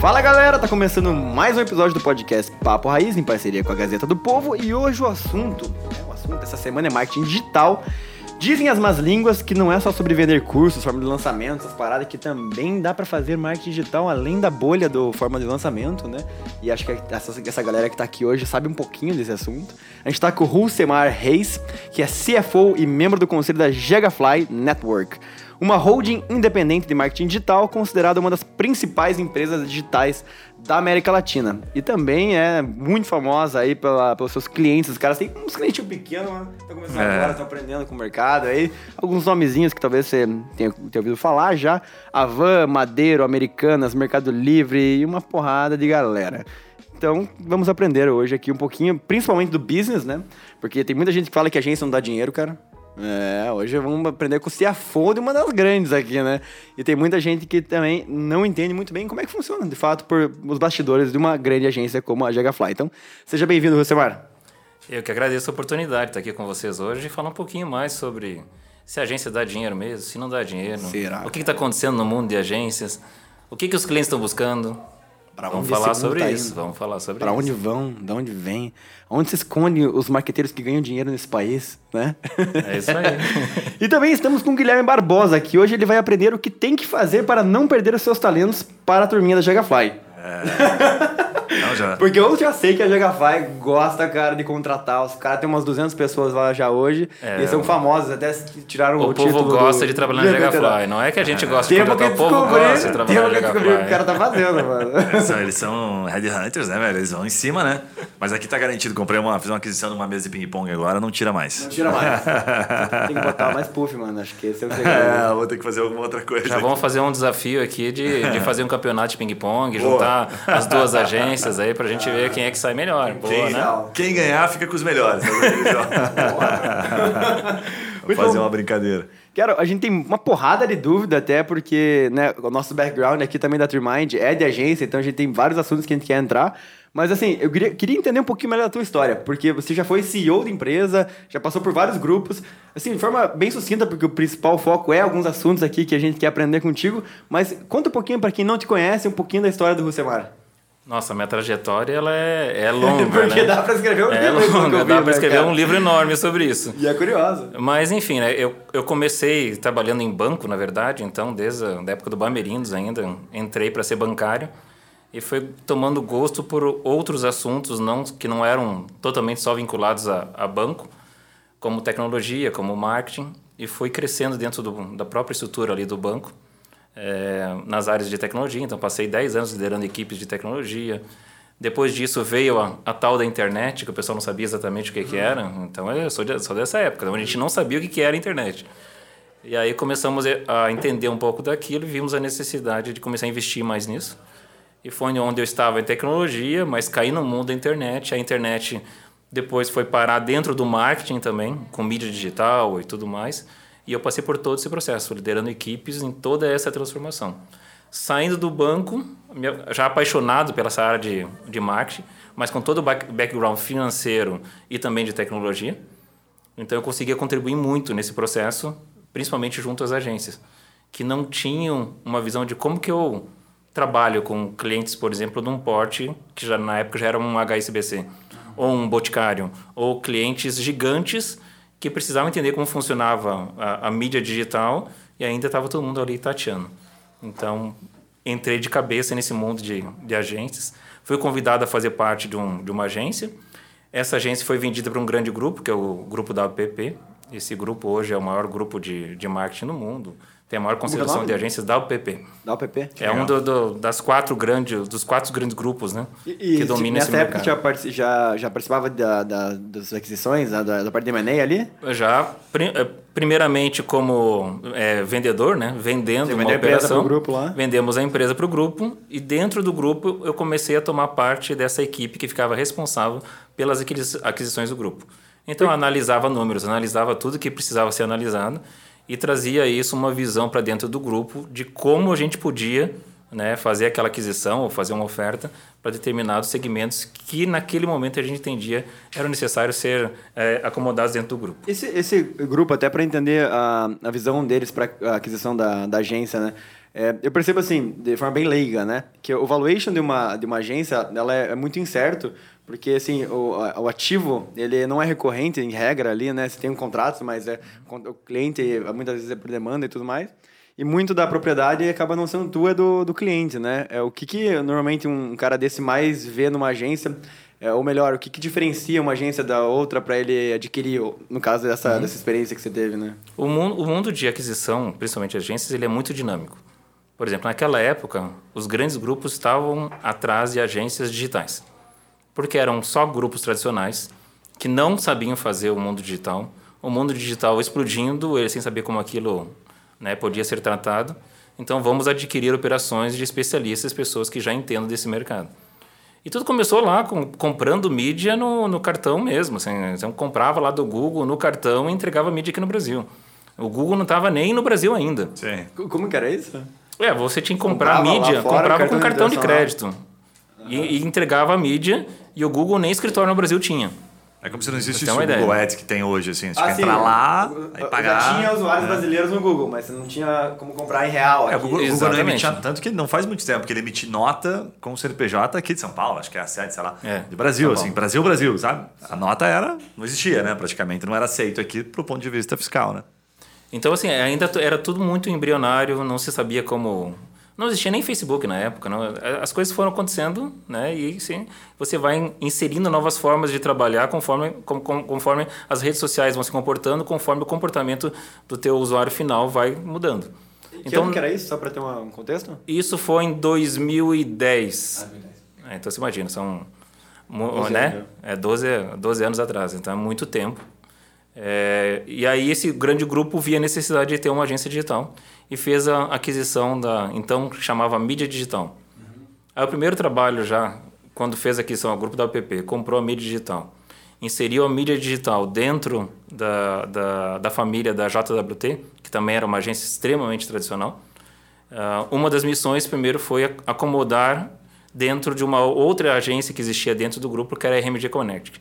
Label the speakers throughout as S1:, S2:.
S1: Fala galera, tá começando mais um episódio do podcast Papo Raiz em parceria com a Gazeta do Povo e hoje o assunto, né, o assunto dessa semana é marketing digital. Dizem as más línguas que não é só sobre vender cursos, forma de lançamento, essas paradas, que também dá para fazer marketing digital além da bolha do forma de lançamento, né? E acho que essa, essa galera que tá aqui hoje sabe um pouquinho desse assunto. A gente tá com o Hulsemar Reis, que é CFO e membro do conselho da Gigafly Network uma holding independente de marketing digital considerada uma das principais empresas digitais da América Latina. E também é muito famosa aí pela, pelos seus clientes. Os caras têm uns clientes pequenos, né? Estão começando é. agora, estão aprendendo com o mercado. Aí, alguns nomezinhos que talvez você tenha, tenha ouvido falar já. Avan, Madeiro, Americanas, Mercado Livre e uma porrada de galera. Então, vamos aprender hoje aqui um pouquinho, principalmente do business, né? Porque tem muita gente que fala que a agência não dá dinheiro, cara. É, hoje vamos aprender com o CFO de uma das grandes aqui, né? E tem muita gente que também não entende muito bem como é que funciona, de fato, por os bastidores de uma grande agência como a Jagafly. Então, seja bem-vindo, Rosemar.
S2: Eu que agradeço a oportunidade de estar aqui com vocês hoje e falar um pouquinho mais sobre se a agência dá dinheiro mesmo, se não dá dinheiro. Será? O que está acontecendo no mundo de agências, o que, que os clientes estão buscando. Vamos falar sobre tá isso, vamos falar sobre
S1: pra isso. Para onde vão, de onde vem, onde se esconde os marqueteiros que ganham dinheiro nesse país, né?
S2: É isso aí.
S1: e também estamos com o Guilherme Barbosa, que hoje ele vai aprender o que tem que fazer para não perder os seus talentos para a turminha da Jagafly. É. Não, já. Porque eu já sei que a Jagafy gosta, cara, de contratar. Os caras têm umas 200 pessoas lá já hoje. É, eles são famosos, até tiraram o,
S2: o povo gosta
S1: do...
S2: de trabalhar na Jagafly. Não é que a gente é. gosta de contratar, o povo gosta de trabalhar na Jagafly.
S1: o cara tá fazendo, mano.
S3: É, eles são headhunters, né, velho? Eles vão em cima, né? Mas aqui tá garantido. Comprei uma, fiz uma aquisição de uma mesa de ping-pong agora, não tira mais.
S1: Não tira mais. Tem que botar mais puff, mano. Acho que esse é o segredo.
S3: É, vou ter que fazer alguma outra coisa.
S2: Já aqui. vamos fazer um desafio aqui de, de fazer um campeonato de ping-pong, juntar as duas agências aí pra gente ver ver quem é que sai melhor. Boa,
S3: quem,
S2: né?
S3: quem ganhar fica com os melhores. Vou fazer uma brincadeira.
S1: Quero, a gente tem uma porrada de dúvida até porque né, o nosso background aqui também da Trimind é de agência, então a gente tem vários assuntos que a gente quer entrar. Mas assim, eu queria, queria entender um pouquinho melhor da tua história, porque você já foi CEO de empresa, já passou por vários grupos, assim, de forma bem sucinta, porque o principal foco é alguns assuntos aqui que a gente quer aprender contigo, mas conta um pouquinho para quem não te conhece, um pouquinho da história do Rusemar.
S2: Nossa, minha trajetória ela é, é longa.
S1: Porque
S2: né?
S1: dá para escrever um
S2: é
S1: livro.
S2: Longa, vi, dá para né, escrever cara? um livro enorme sobre isso.
S1: E é curioso.
S2: Mas enfim, né, eu, eu comecei trabalhando em banco, na verdade, então desde a época do Bamerindos ainda, entrei para ser bancário e foi tomando gosto por outros assuntos não que não eram totalmente só vinculados a, a banco, como tecnologia, como marketing, e foi crescendo dentro do, da própria estrutura ali do banco é, nas áreas de tecnologia. Então, passei 10 anos liderando equipes de tecnologia. Depois disso veio a, a, tal da internet, que o pessoal não sabia exatamente o que, que era. Então, eu sou, de, sou dessa época, onde a gente não sabia o que, que era a internet. E aí começamos a entender um pouco daquilo e vimos a necessidade de começar a investir mais nisso. E foi onde eu estava em tecnologia, mas caí no mundo da internet. A internet depois foi parar dentro do marketing também, com mídia digital e tudo mais. E eu passei por todo esse processo, liderando equipes em toda essa transformação. Saindo do banco, já apaixonado pela essa área de, de marketing, mas com todo o background financeiro e também de tecnologia. Então eu conseguia contribuir muito nesse processo, principalmente junto às agências, que não tinham uma visão de como que eu trabalho com clientes, por exemplo, de um porte que já na época já era um HSBC, ou um Boticário, ou clientes gigantes que precisavam entender como funcionava a, a mídia digital e ainda estava todo mundo ali tateando. Então, entrei de cabeça nesse mundo de, de agências. Fui convidado a fazer parte de, um, de uma agência. Essa agência foi vendida para um grande grupo, que é o grupo da UPP. Esse grupo hoje é o maior grupo de, de marketing no mundo tem a maior concentração de agências da UPP.
S1: Da UPP?
S2: É um do, do, das quatro grandes, dos quatro grandes grupos, né?
S1: E, que dominam esse mercado. Nessa época já, já, já participava da, da, das aquisições, da, da parte de M&A ali?
S2: Já, eh, primeiramente como é, vendedor, né? Vendendo Você uma operação.
S1: grupo lá?
S2: Vendemos a empresa para o grupo e dentro do grupo eu comecei a tomar parte dessa equipe que ficava responsável pelas aquisições do grupo. Então eu analisava números, analisava tudo que precisava ser analisado e trazia isso uma visão para dentro do grupo de como a gente podia né, fazer aquela aquisição ou fazer uma oferta para determinados segmentos que naquele momento a gente entendia eram necessários ser é, acomodados dentro do grupo.
S1: Esse, esse grupo, até para entender a, a visão deles para a aquisição da, da agência, né? É, eu percebo assim, de forma bem leiga, né? Que o valuation de uma, de uma agência, ela é, é muito incerto, porque assim, o, o ativo, ele não é recorrente em regra ali, né? Você tem um contrato, mas é, o cliente muitas vezes é por demanda e tudo mais. E muito da propriedade acaba não sendo tua, é do, do cliente, né? É, o que, que normalmente um cara desse mais vê numa agência, é, ou melhor, o que, que diferencia uma agência da outra para ele adquirir, no caso dessa, uhum. dessa experiência que você teve, né?
S2: O mundo, o mundo de aquisição, principalmente agências, ele é muito dinâmico. Por exemplo, naquela época, os grandes grupos estavam atrás de agências digitais, porque eram só grupos tradicionais que não sabiam fazer o mundo digital, o mundo digital explodindo, eles sem saber como aquilo né, podia ser tratado. Então, vamos adquirir operações de especialistas, pessoas que já entendam desse mercado. E tudo começou lá com, comprando mídia no, no cartão mesmo. Assim, então, comprava lá do Google no cartão e entregava mídia aqui no Brasil. O Google não estava nem no Brasil ainda.
S1: Sim. Como que era isso?
S2: É, você tinha que comprar comprava mídia, fora, comprava cartão com cartão de, de crédito. Uhum. E, e, entregava a mídia e o Google nem escritório no Brasil tinha.
S3: É como se não existisse o Google Ads que tem hoje, assim. Você ah, tinha que entrar lá e pagar.
S1: Já tinha usuários é. brasileiros no Google, mas você não tinha como comprar em real.
S3: É, o Google, Google não emitia, tanto que não faz muito tempo que ele emite nota com o CNPJ aqui de São Paulo, acho que é a sede, sei lá, é, de Brasil, assim. Brasil, Brasil, sabe? A nota era, não existia, né, praticamente. Não era aceito aqui pro ponto de vista fiscal, né?
S2: Então, assim, ainda era tudo muito embrionário, não se sabia como não existia nem Facebook na época, não. as coisas foram acontecendo, né? E sim, você vai inserindo novas formas de trabalhar conforme, conforme as redes sociais vão se comportando, conforme o comportamento do teu usuário final vai mudando.
S1: Que então, ano que era isso, só para ter um contexto?
S2: Isso foi em 2010. Ah, 2010. É, então você imagina, são 12 né? Anos. É 12, 12 anos atrás, então é muito tempo. É, e aí esse grande grupo via a necessidade de ter uma agência digital e fez a aquisição da então chamava mídia digital. Uhum. Aí o primeiro trabalho já quando fez a aquisição, o grupo da UPP comprou a mídia digital, inseriu a mídia digital dentro da, da, da família da JWT, que também era uma agência extremamente tradicional. Uh, uma das missões primeiro foi acomodar dentro de uma outra agência que existia dentro do grupo, que era a RMG Connect.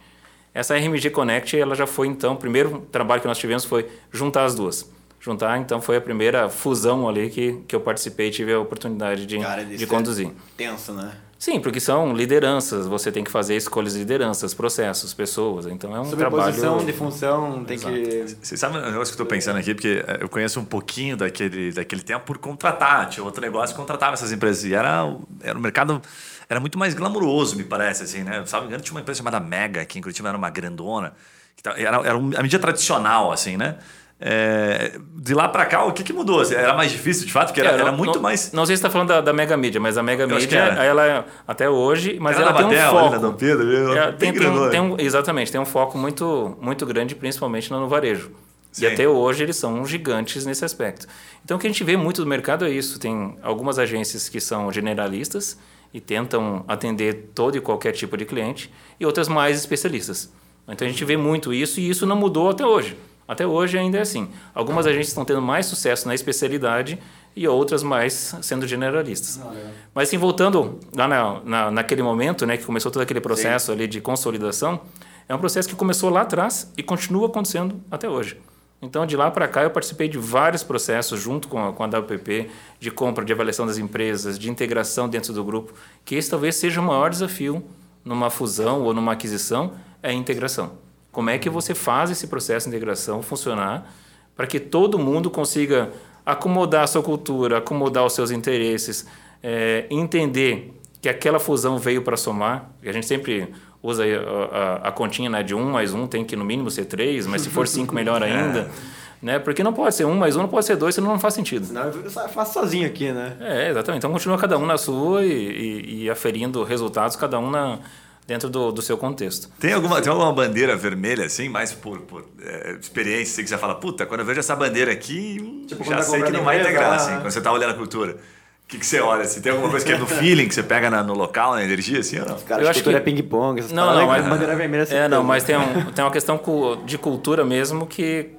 S2: Essa RMG Connect, ela já foi então, o primeiro trabalho que nós tivemos foi juntar as duas juntar. Então foi a primeira fusão ali que, que eu participei e tive a oportunidade de, Cara, de conduzir. É
S1: tenso, né?
S2: Sim, porque são lideranças, você tem que fazer escolhas de lideranças, processos, pessoas. Então é um Sobre trabalho.
S1: posição de função, tem Exato. que.
S3: Você sabe um negócio que eu estou pensando aqui, porque é, eu conheço um pouquinho daquele, daquele tempo por contratar. Tinha outro negócio que contratava essas empresas. E era, era um mercado. Era muito mais glamouroso, me parece, assim, né? Sabe, engano, tinha uma empresa chamada Mega, que em Curitiba era uma grandona. Que era, era a mídia tradicional, assim, né? É, de lá para cá, o que, que mudou? Era mais difícil, de fato, porque era, é, era muito
S2: não,
S3: mais.
S2: Não sei se está falando da, da Mega Mídia, mas a Mega Mídia, ela é, até hoje, mas ela, ela tem um foco. Na
S3: Pedro,
S2: é, tem, tem, um, tem um, exatamente, tem um foco muito, muito grande, principalmente no varejo. Sim. E até hoje eles são gigantes nesse aspecto. Então o que a gente vê muito do mercado é isso. Tem algumas agências que são generalistas e tentam atender todo e qualquer tipo de cliente, e outras mais especialistas. Então a gente vê muito isso e isso não mudou até hoje. Até hoje ainda é assim. Algumas agências estão tendo mais sucesso na especialidade e outras mais sendo generalistas. Ah, é. Mas assim, voltando lá na, na, naquele momento, né, que começou todo aquele processo Sim. ali de consolidação, é um processo que começou lá atrás e continua acontecendo até hoje. Então, de lá para cá, eu participei de vários processos junto com a, com a WPP, de compra, de avaliação das empresas, de integração dentro do grupo, que esse talvez seja o maior desafio numa fusão ou numa aquisição, é a integração. Como é que você faz esse processo de integração funcionar para que todo mundo consiga acomodar a sua cultura, acomodar os seus interesses, é, entender que aquela fusão veio para somar. A gente sempre usa a, a, a continha né, de um mais um tem que no mínimo ser três, mas se for cinco melhor ainda. É. Né? Porque não pode ser um mais um, não pode ser dois, senão não faz sentido.
S1: Senão eu faço sozinho aqui, né?
S2: É, exatamente. Então continua cada um na sua e, e, e aferindo resultados, cada um na, dentro do, do seu contexto.
S3: Tem alguma, tem alguma bandeira vermelha, assim, mais por, por é, experiência, assim, que você fala, puta, quando eu vejo essa bandeira aqui, tipo, já sei que não vai ter graça, assim, quando você tá olhando a cultura. O que, que você olha? Se tem alguma coisa que é no feeling, que você pega na, no local, na energia, assim ou não?
S1: Cara, eu acho que é ping-pong, essas
S2: não, não, mas,
S1: bandeira vermelha
S2: É, não, mas tem, um, tem uma questão de cultura mesmo que,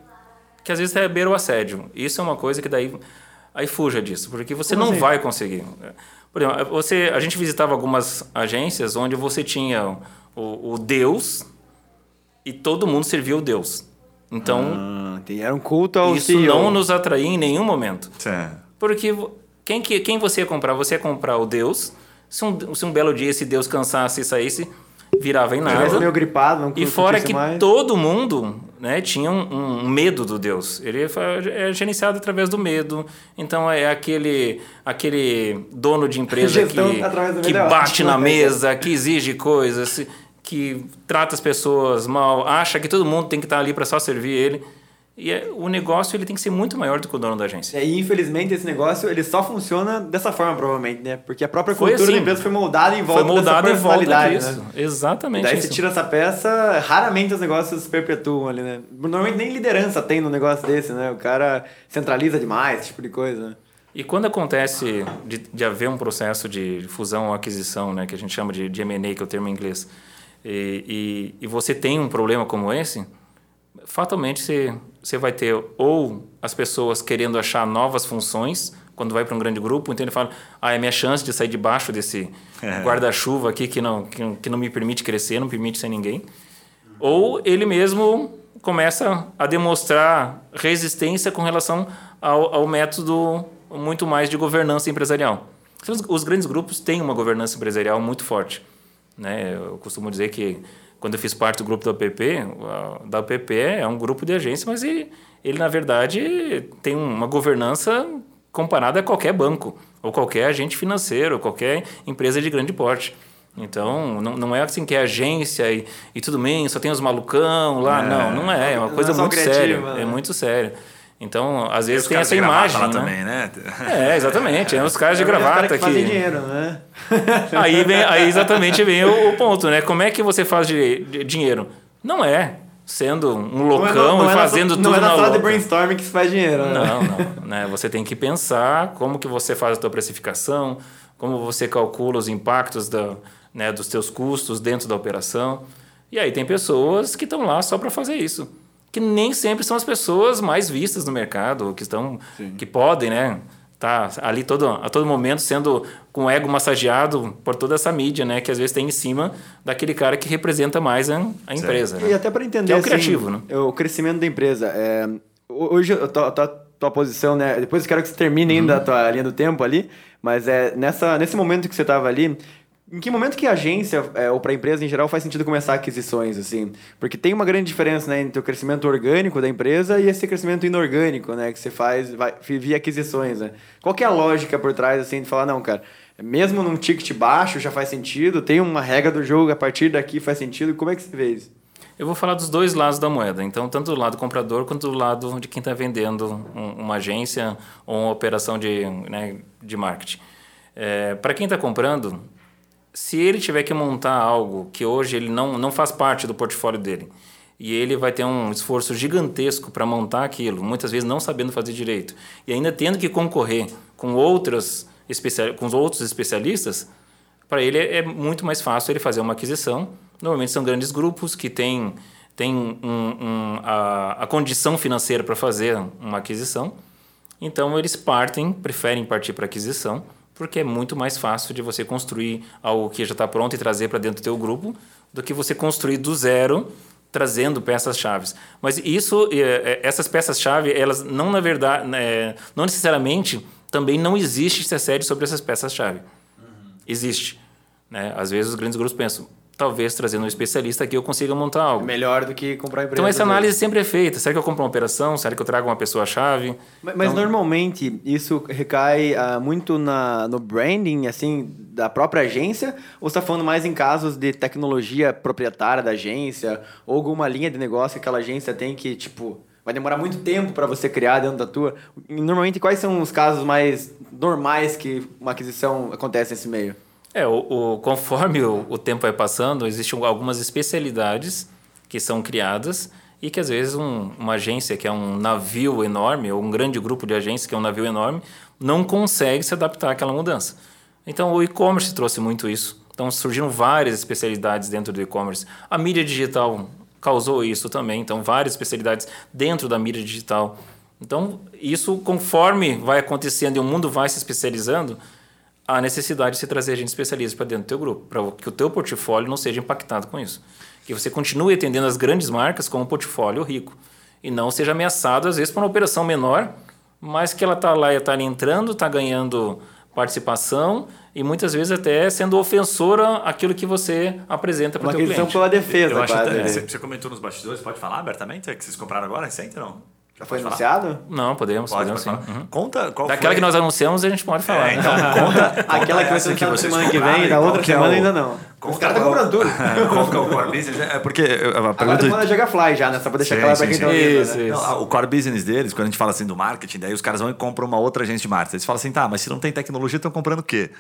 S2: que às vezes é beira o assédio. Isso é uma coisa que daí aí fuja disso, porque você
S1: Como
S2: não
S1: assim?
S2: vai conseguir. Por exemplo, você, a gente visitava algumas agências onde você tinha o, o Deus e todo mundo servia o Deus. Então,
S1: Ah. Era um culto ao
S2: isso
S1: CEO.
S2: não nos atraía em nenhum momento.
S3: É.
S2: Porque quem, que, quem você ia comprar? Você ia comprar o Deus. Se um, se um belo dia esse Deus cansasse e saísse, virava em nada.
S1: meio gripado, não
S2: E fora que
S1: mais.
S2: todo mundo né, tinha um, um medo do Deus. Ele é gerenciado através do medo. Então é aquele, aquele dono de empresa que, que
S1: é
S2: bate na
S1: né?
S2: mesa, que exige coisas, que trata as pessoas mal, acha que todo mundo tem que estar ali para só servir ele. E é- o negócio ele tem que ser muito maior do que o dono da agência.
S1: E infelizmente esse negócio ele só funciona dessa forma, provavelmente, né? Porque a própria
S2: Foi
S1: cultura
S2: assim.
S1: da empresa foi moldada em volta
S2: Foi moldado
S1: dessa
S2: em volta
S1: personalidade,
S2: disso.
S1: né?
S2: Exatamente
S1: Daí
S2: isso.
S1: você tira essa peça, raramente os negócios se perpetuam ali, né? Normalmente nem liderança tem num negócio desse, né? O cara centraliza demais, esse tipo de coisa, né?
S2: E quando acontece de, de haver um processo de fusão ou aquisição, né, que a gente chama de, de M&A, que é o termo em inglês, e, e, e você tem um problema como esse, fatalmente você, você vai ter ou as pessoas querendo achar novas funções quando vai para um grande grupo, então ele fala, ah, é minha chance de sair debaixo desse
S3: É.
S2: guarda-chuva aqui que não, que, que não me permite crescer, não permite ser ninguém. Ou ele mesmo começa a demonstrar resistência com relação ao, ao método muito mais de governança empresarial. Os, os grandes grupos têm uma governança empresarial muito forte. Né? Eu costumo dizer que quando eu fiz parte do grupo da UPP, da UPP é um grupo de agência, mas ele, ele na verdade tem uma governança comparada a qualquer banco, ou qualquer agente financeiro, ou qualquer empresa de grande porte. Então, não, não é assim que é agência e, e tudo bem, só tem os malucão lá.
S3: É.
S2: Não, não é. É uma coisa
S1: é
S2: muito
S1: criativa,
S2: séria.
S1: né?
S2: É muito séria. Então, às vezes tem essa imagem. né?
S3: também, né?
S2: É, exatamente. É os caras de
S1: É
S2: gravata
S1: que fazem
S2: que.
S1: dinheiro, né?
S2: Aí, vem, aí exatamente vem o, o ponto, né? Como é que você faz de, de dinheiro? Não é sendo um
S1: Não é
S2: loucão
S1: na- não
S2: e
S1: é na-
S2: fazendo tudo
S1: Não é na
S2: na
S1: sala de brainstorming que se faz dinheiro, né?
S2: Não, não. Né? Você tem que pensar como que você faz a tua precificação, como você calcula os impactos da, né, dos teus custos dentro da operação. E aí tem pessoas que estão lá só para fazer isso. Que nem sempre são as pessoas mais vistas no mercado, que estão, que podem, né? Tá ali todo, a todo momento sendo com o ego massageado por toda essa mídia, né? Que às vezes tem em cima daquele cara que representa mais a, a empresa.
S1: E
S2: Né?
S1: até para entender
S2: Que é o
S1: assim,
S2: criativo, né?
S1: o crescimento da empresa. É, hoje, a tua, tua, tua posição, né? Depois eu quero que você termine ainda
S2: Uhum.
S1: a tua linha do tempo ali, mas é nessa, nesse momento que você estava ali, em que momento que a agência, é, ou para a empresa em geral, faz sentido começar aquisições, assim? Porque tem uma grande diferença né, entre o crescimento orgânico da empresa e esse crescimento inorgânico, né? Que você faz vai, via aquisições, né? Qual é a lógica por trás, assim, de falar, não, cara, mesmo num ticket baixo já faz sentido, tem uma regra do jogo, a partir daqui faz sentido, como é que você vê isso?
S2: Eu vou falar dos dois lados da moeda. Então, tanto do lado comprador quanto do lado de quem está vendendo um- uma agência ou uma operação de, né, de marketing. Para quem está comprando, se ele tiver que montar algo que hoje ele não, não faz parte do portfólio dele e ele vai ter um esforço gigantesco para montar aquilo, muitas vezes não sabendo fazer direito e ainda tendo que concorrer com outras especial, com os outros especialistas, para ele é muito mais fácil ele fazer uma aquisição. Normalmente são grandes grupos que têm, têm um, um, a, a condição financeira para fazer uma aquisição. Então eles partem, preferem partir para aquisição, porque é muito mais fácil de você construir algo que já está pronto e trazer para dentro do teu grupo, do que você construir do zero trazendo peças-chave. Mas isso, eh, essas peças-chave, elas não na verdade, né, não necessariamente também não existe estratégia sobre essas peças-chave. Existe. Né? Às vezes os grandes grupos pensam, talvez trazendo um especialista aqui eu consiga montar algo.
S1: Melhor do que comprar a empresa.
S2: Então essa análise sempre é feita. Será que eu compro uma operação? Será que eu trago uma pessoa-chave?
S1: Mas, mas
S2: Então-
S1: normalmente isso recai ah, muito na, no branding, assim, da própria agência? Ou você está falando mais em casos de tecnologia proprietária da agência? Ou alguma linha de negócio que aquela agência tem que, tipo, vai demorar muito tempo para você criar dentro da tua? Normalmente, quais são os casos mais normais que uma aquisição acontece nesse meio?
S2: É, o, o- conforme o, o tempo vai passando, existem algumas especialidades que são criadas e que às vezes um- uma agência que é um navio enorme, ou um grande grupo de agências que é um navio enorme, não consegue se adaptar àquela mudança. Então o e-commerce trouxe muito isso. Então surgiram várias especialidades dentro do e-commerce. A mídia digital causou isso também, então várias especialidades dentro da mídia digital Então, isso conforme vai acontecendo e o mundo vai se especializando, há necessidade de se trazer gente especialista para dentro do teu grupo, para que o teu portfólio não seja impactado com isso. Que você continue atendendo as grandes marcas com um portfólio rico e não seja ameaçado, às vezes, por uma operação menor, mas que ela está lá e está entrando, está ganhando participação e muitas vezes até sendo ofensora aquilo que você apresenta para o teu cliente.
S1: pela defesa,
S3: Eu acho até-
S1: né?
S3: você, você comentou nos bastidores, pode falar abertamente? É que vocês compraram agora, recente ou não?
S1: Já foi anunciado?
S2: Não, podemos,
S3: Pode,
S2: podemos
S3: pode
S2: sim.
S3: falar.
S2: Uhum.
S3: Conta qual
S2: Daquela
S3: foi...
S2: que nós anunciamos, a gente pode falar.
S3: É, então, conta,
S1: Aquela que vai ser anunciada
S3: vocês
S1: semana que vem,
S3: e
S1: da outra
S3: que é
S1: semana
S3: o-
S1: ainda não.
S3: Conta
S1: Os caras estão
S3: qual-
S1: comprando tudo.
S3: Qual que é o core business? É porque a
S1: Agora
S3: pergunta...
S1: tá falando da Fly já, né? Só pra deixar
S3: Sim,
S1: claro
S3: sim,
S1: pra quem
S3: sim.
S1: tá ouvindo,
S2: Isso,
S1: né?
S2: isso.
S3: Não, o core business deles, quando a gente fala assim do marketing, daí os caras vão e compram uma outra agência de marketing. Eles falam assim, tá, mas se não tem tecnologia, estão comprando o quê?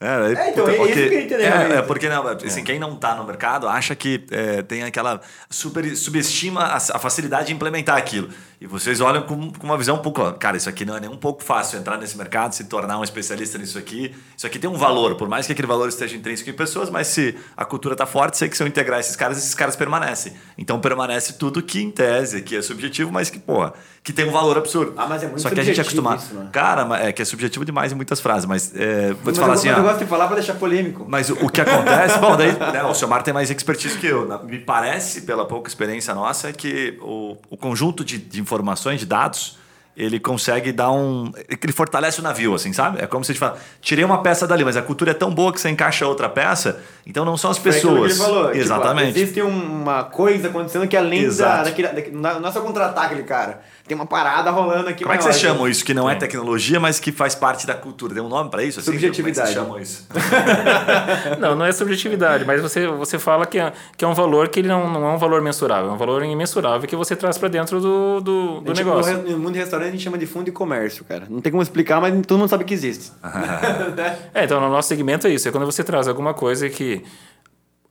S3: É,
S1: É, então, é isso que eu queria entender,
S3: É, é, porque não, assim, quem não está no mercado acha que é, tem aquela. Super, subestima a, a facilidade de implementar aquilo. E vocês olham com, com uma visão um pouco. Cara, isso aqui não é nem um pouco fácil entrar nesse mercado, se tornar um especialista nisso aqui. Isso aqui tem um valor, por mais que aquele valor esteja intrínseco em pessoas, mas se a cultura está forte, sei que se eu integrar esses caras, esses caras permanecem. Então permanece tudo que em tese, que é subjetivo, mas que, porra, que tem um valor absurdo.
S1: Ah, mas é muito
S3: Só que a gente é acostumado.
S1: isso, né?
S3: Cara, é que é subjetivo demais em muitas frases, mas é, vou
S1: Mas,
S3: te falar
S1: eu,
S3: assim,
S1: mas
S3: ó,
S1: eu gosto de falar pra deixar polêmico.
S3: mas o, o que acontece, bom, daí né, o Selmar tem mais expertise que eu. Na- Me parece, pela pouca experiência nossa, que o, o conjunto de, de informações, de dados, ele consegue dar um. Ele fortalece o navio, assim, sabe? É como se a gente fala, tirei uma peça dali, mas a cultura é tão boa que você encaixa outra peça, então não são as
S1: Foi aquilo que
S3: pessoas.
S1: ele falou, tipo,
S3: Exatamente.
S1: existe uma coisa acontecendo que além da, daquele, daquele, não é só contratar aquele cara. Tem uma parada rolando aqui.
S3: Como é que
S1: maior.
S3: vocês chamam isso? Que não é tecnologia, mas que faz parte da cultura. Tem um nome para isso? Assim?
S1: Subjetividade.
S3: Como é que vocês chamam isso?
S2: Não, não é subjetividade, mas você, você fala que é, que é um valor que ele não, não é um valor mensurável, é um valor imensurável que você traz para dentro do, do, do negócio.
S1: No, no mundo de restaurante a gente chama de fundo de comércio, cara. Não tem como explicar, mas todo mundo sabe que existe.
S2: É, então no nosso segmento é isso, é quando você traz alguma coisa que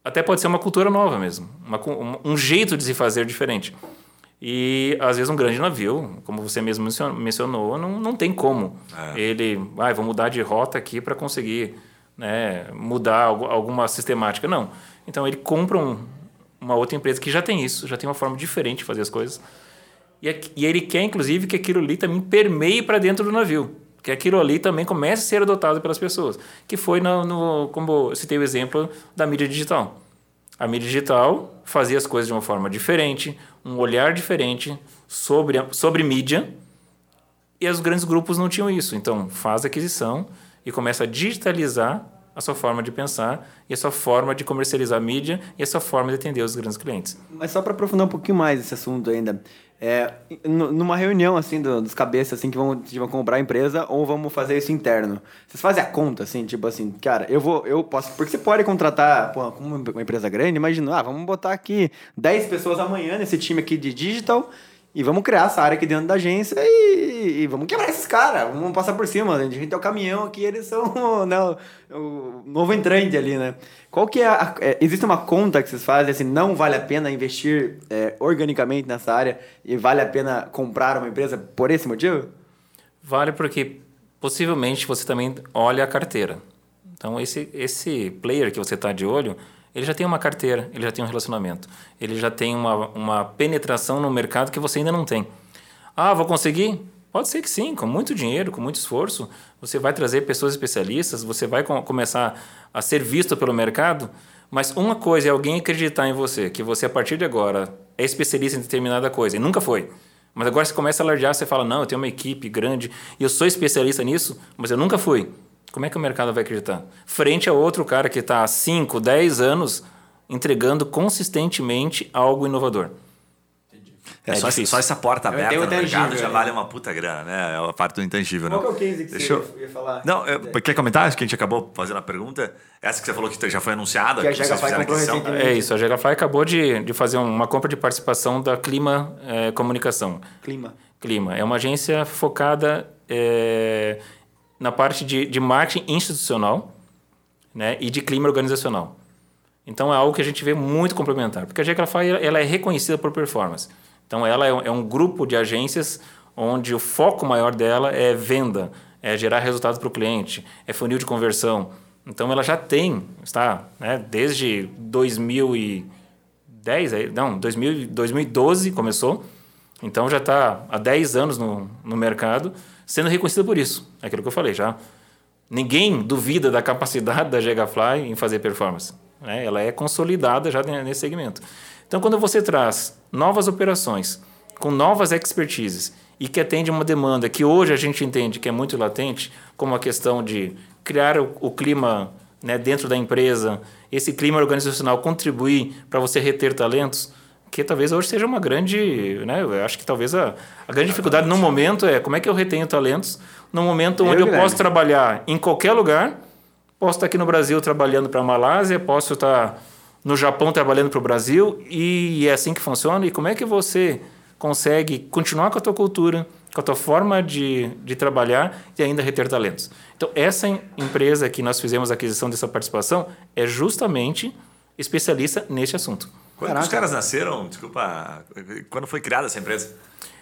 S2: até pode ser uma cultura nova mesmo, uma um, um jeito de se fazer diferente. E às vezes um grande navio, como você mesmo mencio- mencionou, não, não tem como. Ele, ah, vou mudar de rota aqui para conseguir né, mudar algu- alguma sistemática. Não. Então ele compra um- uma outra empresa que já tem isso, já tem uma forma diferente de fazer as coisas. E, aqui- e ele quer, inclusive, que aquilo ali também permeie para dentro do navio. Que aquilo ali também comece a ser adotado pelas pessoas. Que foi, no, no, como eu citei o exemplo da mídia digital. A mídia digital fazia as coisas de uma forma diferente, um olhar diferente sobre, sobre mídia, e os grandes grupos não tinham isso. Então, faz aquisição e começa a digitalizar a sua forma de pensar e a sua forma de comercializar a mídia e a sua forma de atender os grandes clientes.
S1: Mas só para aprofundar um pouquinho mais esse assunto ainda. É, numa reunião assim do- dos cabeças assim que vão, vão comprar a empresa ou vamos fazer isso interno. Vocês fazem a conta assim, tipo assim, cara, eu vou, eu posso, porque você pode contratar, como uma empresa grande, imagina, ah, vamos botar aqui 10 pessoas amanhã nesse time aqui de digital e vamos criar essa área aqui dentro da agência e, e vamos quebrar esses caras, vamos passar por cima. A gente tem o caminhão aqui, eles são né, o, novo entrante ali, né? Qual que é, a, é, Existe uma conta que vocês fazem assim, não vale a pena investir é, organicamente nessa área e vale a pena comprar uma empresa por esse motivo?
S2: Vale porque possivelmente você também olha a carteira. Então, esse, esse player que você está de olho, ele já tem uma carteira, ele já tem um relacionamento, ele já tem uma, uma penetração no mercado que você ainda não tem. Ah, vou conseguir? Pode ser que sim, com muito dinheiro, com muito esforço. Você vai trazer pessoas especialistas, você vai com- começar a ser visto pelo mercado. Mas uma coisa é alguém acreditar em você, que você a partir de agora é especialista em determinada coisa e nunca foi. Mas agora você começa a alardear, você fala: não, eu tenho uma equipe grande e eu sou especialista nisso, mas eu nunca fui. Como é que o mercado vai acreditar? Frente a outro cara que está há 5, 10 anos entregando consistentemente algo inovador.
S3: É,
S2: É
S3: só,
S2: difícil.
S3: só essa porta
S1: Eu
S3: aberta no
S1: o
S3: mercado já vale uma puta grana, né? É a parte do intangível,
S1: Qual
S3: né?
S1: que é o case que
S3: Deixa eu-
S1: você ia falar?
S3: Não, é, quer comentar? Acho que a gente acabou fazendo a pergunta. Essa que você falou que já foi anunciada,
S1: Que a
S3: fizeram
S1: comprou recentemente.
S2: É isso, a Gegafly acabou de, de fazer uma compra de participação da Clima eh, Comunicação.
S1: Clima.
S2: Clima é uma agência focada eh, na parte de, de marketing institucional né, e de clima organizacional. Então é algo que a gente vê muito complementar, porque a Gegafly ela é reconhecida por performance. Então ela é, um- é um grupo de agências onde o foco maior dela é venda, é gerar resultados para o cliente, é funil de conversão. Então ela já tem, está, né, desde 2010, aí- não, 2000, 2012 começou, Então já está há 10 anos no, no mercado, sendo reconhecida por isso. É aquilo que eu falei já. Ninguém duvida da capacidade da Gigafly em fazer performance. Né? Ela é consolidada já nesse segmento. Então, quando você traz novas operações com novas expertises e que atende uma demanda que hoje a gente entende que é muito latente, como a questão de criar o, o clima né, dentro da empresa, esse clima organizacional contribuir para você reter talentos, que talvez hoje seja uma grande, né, eu acho que talvez a, a grande dificuldade no momento é como é que eu retenho talentos no momento onde eu, eu posso trabalhar em qualquer lugar, posso estar aqui no Brasil trabalhando para a Malásia, posso estar no Japão trabalhando para o Brasil e é assim que funciona. E como é que você consegue continuar com a tua cultura, com a tua forma de, de trabalhar e ainda reter talentos? Então, essa empresa que nós fizemos a aquisição dessa participação é justamente especialista neste assunto.
S3: Quando os caras nasceram, desculpa, quando foi criada essa empresa?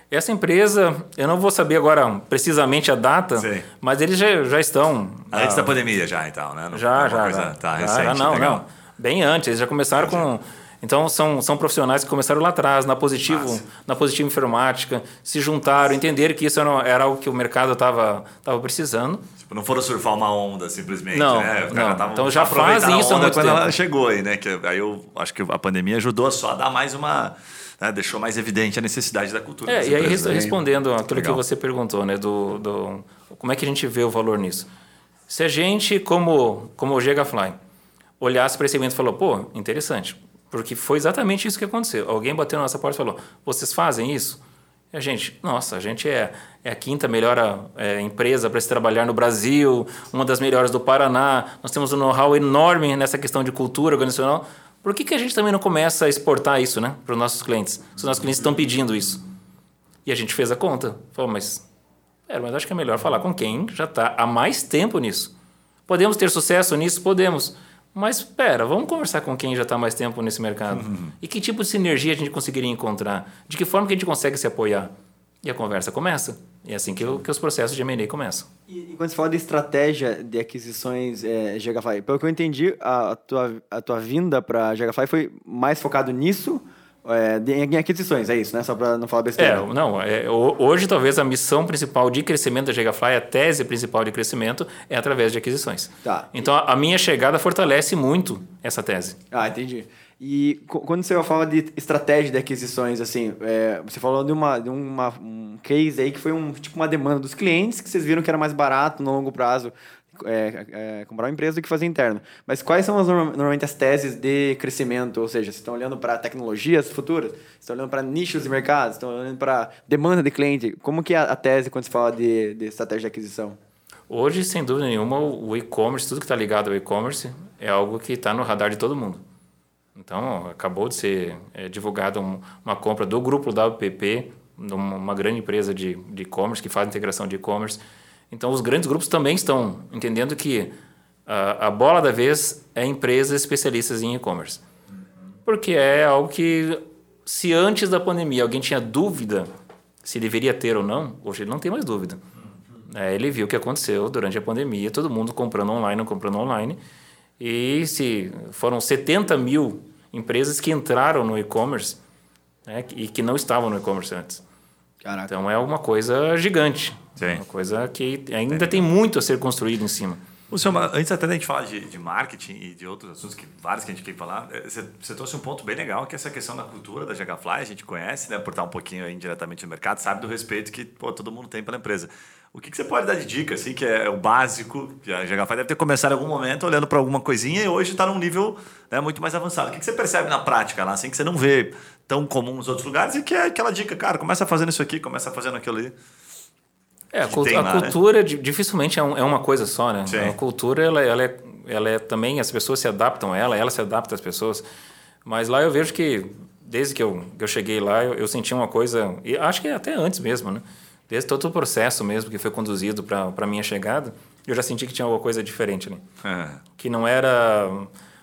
S2: Essa empresa, eu não vou saber agora precisamente a data, Sim. mas eles já, já estão.
S3: Antes ah, da pandemia, já então, né?
S2: Não, já, já. Coisa,
S3: já. Tá,
S2: recente, já, não, legal. não. Bem antes, eles já começaram com. Então são, são profissionais que começaram lá atrás, na positivo, na positivo informática, se juntaram, entenderam que isso era, era algo que o mercado estava tava precisando.
S3: Tipo, não foram surfar uma onda simplesmente,
S2: não,
S3: né?
S2: Não. Então já fazem isso há muito
S3: quando
S2: tempo.
S3: ela chegou aí, né? Que aí eu acho que a pandemia ajudou só a dar mais uma né? deixou mais evidente a necessidade da cultura.
S2: É, e aí respondendo aquilo Legal. que você perguntou, né? Do, do, como é que a gente vê o valor nisso? Se a gente, como, como o Gigafly, olhasse para esse evento e falou, pô, interessante, porque foi exatamente isso que aconteceu. Alguém bateu na nossa porta e falou, vocês fazem isso? E a gente, nossa, a gente é, é a quinta melhor é, empresa para se trabalhar no Brasil, uma das melhores do Paraná, nós temos um know-how enorme nessa questão de cultura organizacional. Por que, que a gente também não começa a exportar isso né, para os nossos clientes? Se os nossos clientes estão pedindo isso. E a gente fez a conta. Falou, mas, é, mas acho que é melhor falar com quem já está há mais tempo nisso. Podemos ter sucesso nisso? Podemos. Mas espera, vamos conversar com quem já está mais tempo nesse mercado. Uhum. E que tipo de sinergia a gente conseguiria encontrar? De que forma que a gente consegue se apoiar? E a conversa começa. E é assim que, que os processos de M&A começam.
S1: E, e, quando você fala de estratégia de aquisições é, Gigafy, pelo que eu entendi, a, a tua, a tua vinda para a Gigafy foi mais focado nisso é, em aquisições, é isso, né? Só para não falar besteira.
S2: É, não, é, hoje talvez a missão principal de crescimento da Gigafly, a tese principal de crescimento é através de aquisições.
S1: Tá.
S2: Então a minha chegada fortalece muito essa tese.
S1: Ah, entendi. E quando você fala de estratégia de aquisições, assim, é, você falou de, uma, de uma, um case aí que foi um, tipo uma demanda dos clientes, que vocês viram que era mais barato no longo prazo é, é, comprar uma empresa do que fazer interno. Mas quais são as, normalmente as teses de crescimento? Ou seja, vocês estão olhando para tecnologias futuras, estão olhando para nichos de mercado, estão olhando para demanda de cliente. Como que é a tese quando se fala de, de estratégia de aquisição?
S2: Hoje, sem dúvida nenhuma, o e-commerce, tudo que está ligado ao e-commerce, é algo que está no radar de todo mundo. Então, acabou de ser é, divulgada um, uma compra do grupo WPP, uma grande empresa de e-commerce que faz integração de e-commerce. Então, os grandes grupos também estão entendendo que a, a bola da vez é empresas especialistas em e-commerce. Porque é algo que, se antes da pandemia alguém tinha dúvida se deveria ter ou não, hoje ele não tem mais dúvida. É, ele viu o que aconteceu durante a pandemia, todo mundo comprando online, não comprando online. E se foram 70 mil empresas que entraram no e-commerce né, e que não estavam no e-commerce antes. Caraca. Então é uma coisa gigante. Sim. Uma coisa que ainda tem muito a ser construído em cima.
S3: O senhor, antes até da gente falar de, de, marketing e de outros assuntos, que vários que a gente quer falar, é, você, você, trouxe um ponto bem legal, que é essa questão da cultura da Jagafly, a gente conhece, né, por estar um pouquinho indiretamente no mercado, sabe do respeito que pô, todo mundo tem pela empresa. O que, que, você pode dar de dica, assim, que é o básico, que a Jagafly deve ter começado em algum momento olhando para alguma coisinha e hoje está num nível né, muito mais avançado. O que, que, você percebe na prática lá, assim, que você não vê tão comum nos outros lugares e que é aquela dica, cara, começa fazendo isso aqui, começa fazendo aquilo ali.
S2: É, a, cultu a lá, cultura né? dificilmente é, um, é, uma coisa só, né? Sim. A cultura, ela, ela, é, ela é também, as pessoas se adaptam a ela, ela se adapta às pessoas. Mas lá eu vejo que, desde que eu, que eu cheguei lá, eu, eu senti uma coisa, e acho que até antes mesmo, né? Desde todo o processo mesmo que foi conduzido para a minha chegada, eu já senti que tinha alguma coisa diferente, né? É. Que não era,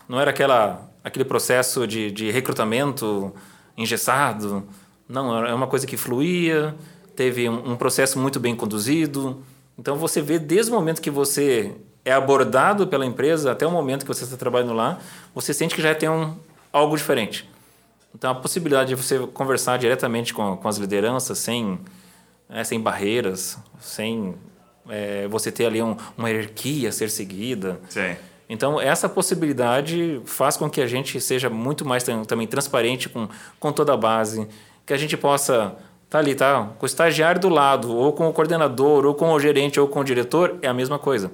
S2: não era aquela, aquele processo de, de recrutamento engessado, não, é uma coisa que fluía, teve um, um processo muito bem conduzido. Então você vê desde o momento que você é abordado pela empresa até o momento que você está trabalhando lá, você sente que já tem um, algo diferente. Então, a possibilidade de você conversar diretamente com, com as lideranças sem, é, sem barreiras, sem é, você ter ali um, uma hierarquia a ser seguida.
S3: Sim.
S2: Então, essa possibilidade faz com que a gente seja muito mais também transparente com, com toda a base, que a gente possa tá ali, tá? Com o estagiário do lado, ou com o coordenador, ou com o gerente, ou com o diretor, é a mesma coisa.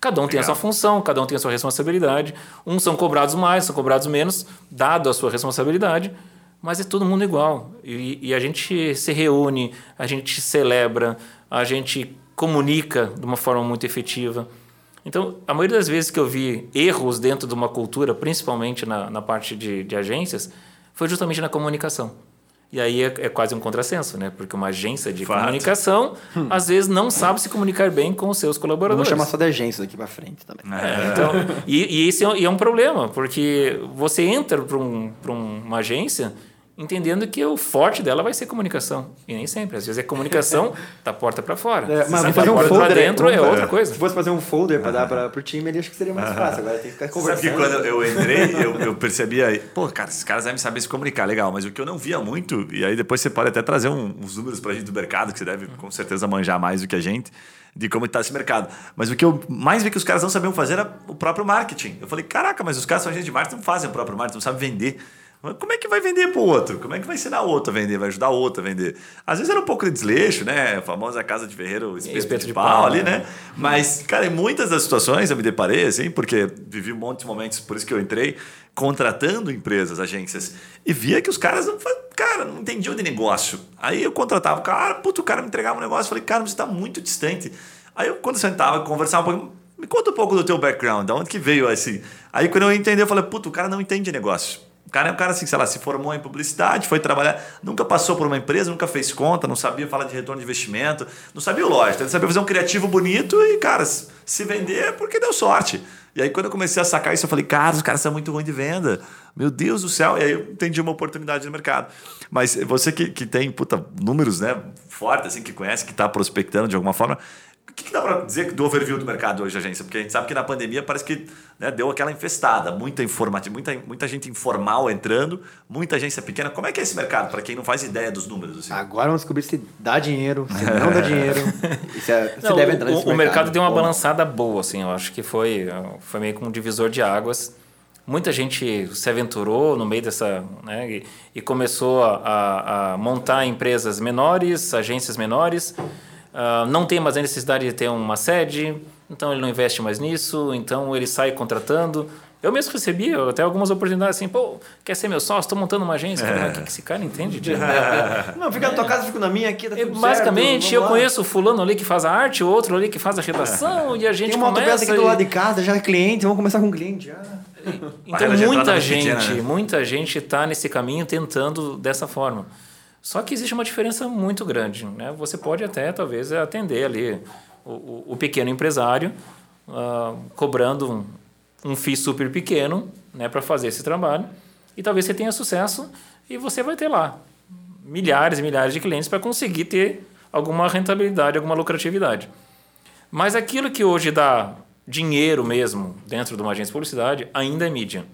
S2: Cada um Legal. tem a sua função, cada um tem a sua responsabilidade. Uns são cobrados mais, são cobrados menos, dado a sua responsabilidade, mas é todo mundo igual. E, e a gente se reúne, a gente celebra, a gente comunica de uma forma muito efetiva. Então, a maioria das vezes que eu vi erros dentro de uma cultura, principalmente na, na parte de, de agências, foi justamente na comunicação. E aí é, é, quase um contrassenso, né? Porque uma agência de Fato. comunicação, hum. às vezes, não sabe se comunicar bem com os seus colaboradores.
S1: Vamos chamar só de agência daqui para frente também.
S2: É, então, e, e esse é, e é um problema, porque você entra para um, uma agência entendendo que o forte dela vai ser comunicação. E nem sempre. Às vezes é comunicação da porta para fora. É,
S1: mas fazer um folder dentro é outra coisa. Se fosse fazer um folder para dar para o time, ele acho que seria mais fácil. Agora tem que ficar conversando.
S3: Sabe que quando eu entrei, eu, eu percebia, pô, cara, esses caras devem saber se comunicar, legal. Mas o que eu não via muito, e aí depois você pode até trazer um, uns números para a gente do mercado, que você deve com certeza manjar mais do que a gente, de como está esse mercado. Mas o que eu mais vi que os caras não sabiam fazer era o próprio marketing. Eu falei, caraca, mas os caras são agentes de marketing, não fazem o próprio marketing, não sabem vender. Como é que vai vender para o outro? Como é que vai ensinar o outro a vender? Vai ajudar o outro a vender? Às vezes era um pouco de desleixo, né? A famosa casa de ferreiro, espeto, espeto de, de, pau, pau ali, né? né? Mas, cara, em muitas das situações eu me deparei, assim, porque vivi um monte de momentos, por isso que eu entrei, contratando empresas, agências, e via que os caras não cara, não entendiam de negócio. Aí eu contratava o cara, puto, o cara me entregava um negócio, falei, cara, você está muito distante. Aí eu, quando eu sentava, conversava um pouco, me conta um pouco do teu background, de onde que veio assim. Aí quando eu entendi, eu falei, puto, o cara não entende negócio. O cara é um cara assim, sei lá, se formou em publicidade, foi trabalhar, nunca passou por uma empresa, nunca fez conta, não sabia falar de retorno de investimento, não sabia o lógico, ele sabia fazer um criativo bonito e, cara, se vender é porque deu sorte. E aí, quando eu comecei a sacar isso, eu falei, cara, os caras são muito ruins de venda. Meu Deus do céu. E aí eu entendi uma oportunidade no mercado. Mas você que, que tem, puta, números, né, fortes, assim, que conhece, que está prospectando de alguma forma, que, que dá para dizer do overview do mercado hoje, agência? Porque a gente sabe que na pandemia parece que né, deu aquela infestada, muita informativa, muita, muita gente informal entrando, muita agência pequena. Como é que é esse mercado, para quem não faz ideia dos números? Assim?
S1: Agora vamos descobrir se dá dinheiro, se não dá dinheiro. se, é, se não,
S2: deve entrar nesse o, mercado. O mercado deu uma balançada boa, assim, eu acho que foi, foi meio como um divisor de águas. Muita gente se aventurou no meio dessa. Né, e, e começou a, a, a montar empresas menores, agências menores. Uh, não tem mais a necessidade de ter uma sede, então ele não investe mais nisso, então ele sai contratando. Eu mesmo recebi até algumas oportunidades assim, pô, quer ser meu sócio? Estou montando uma agência. É. O que, que esse cara entende de.
S1: não, fica na tua casa, fico na minha aqui, tá tudo
S2: Basicamente,
S1: certo,
S2: eu lá. conheço o fulano ali que faz a arte, o outro ali que faz a redação, e a gente.
S1: Tem uma
S2: começa
S1: aqui do lado de casa, já é cliente, vamos começar com cliente. Já.
S2: Então, muita gente, pequena, né? muita gente está nesse caminho tentando dessa forma. Só que existe uma diferença muito grande. Né? Você pode até, talvez, atender ali o, o pequeno empresário, uh, cobrando um, um FII super pequeno né, para fazer esse trabalho. E talvez você tenha sucesso e você vai ter lá milhares e milhares de clientes para conseguir ter alguma rentabilidade, alguma lucratividade. Mas aquilo que hoje dá dinheiro mesmo dentro de uma agência de publicidade ainda é mídia.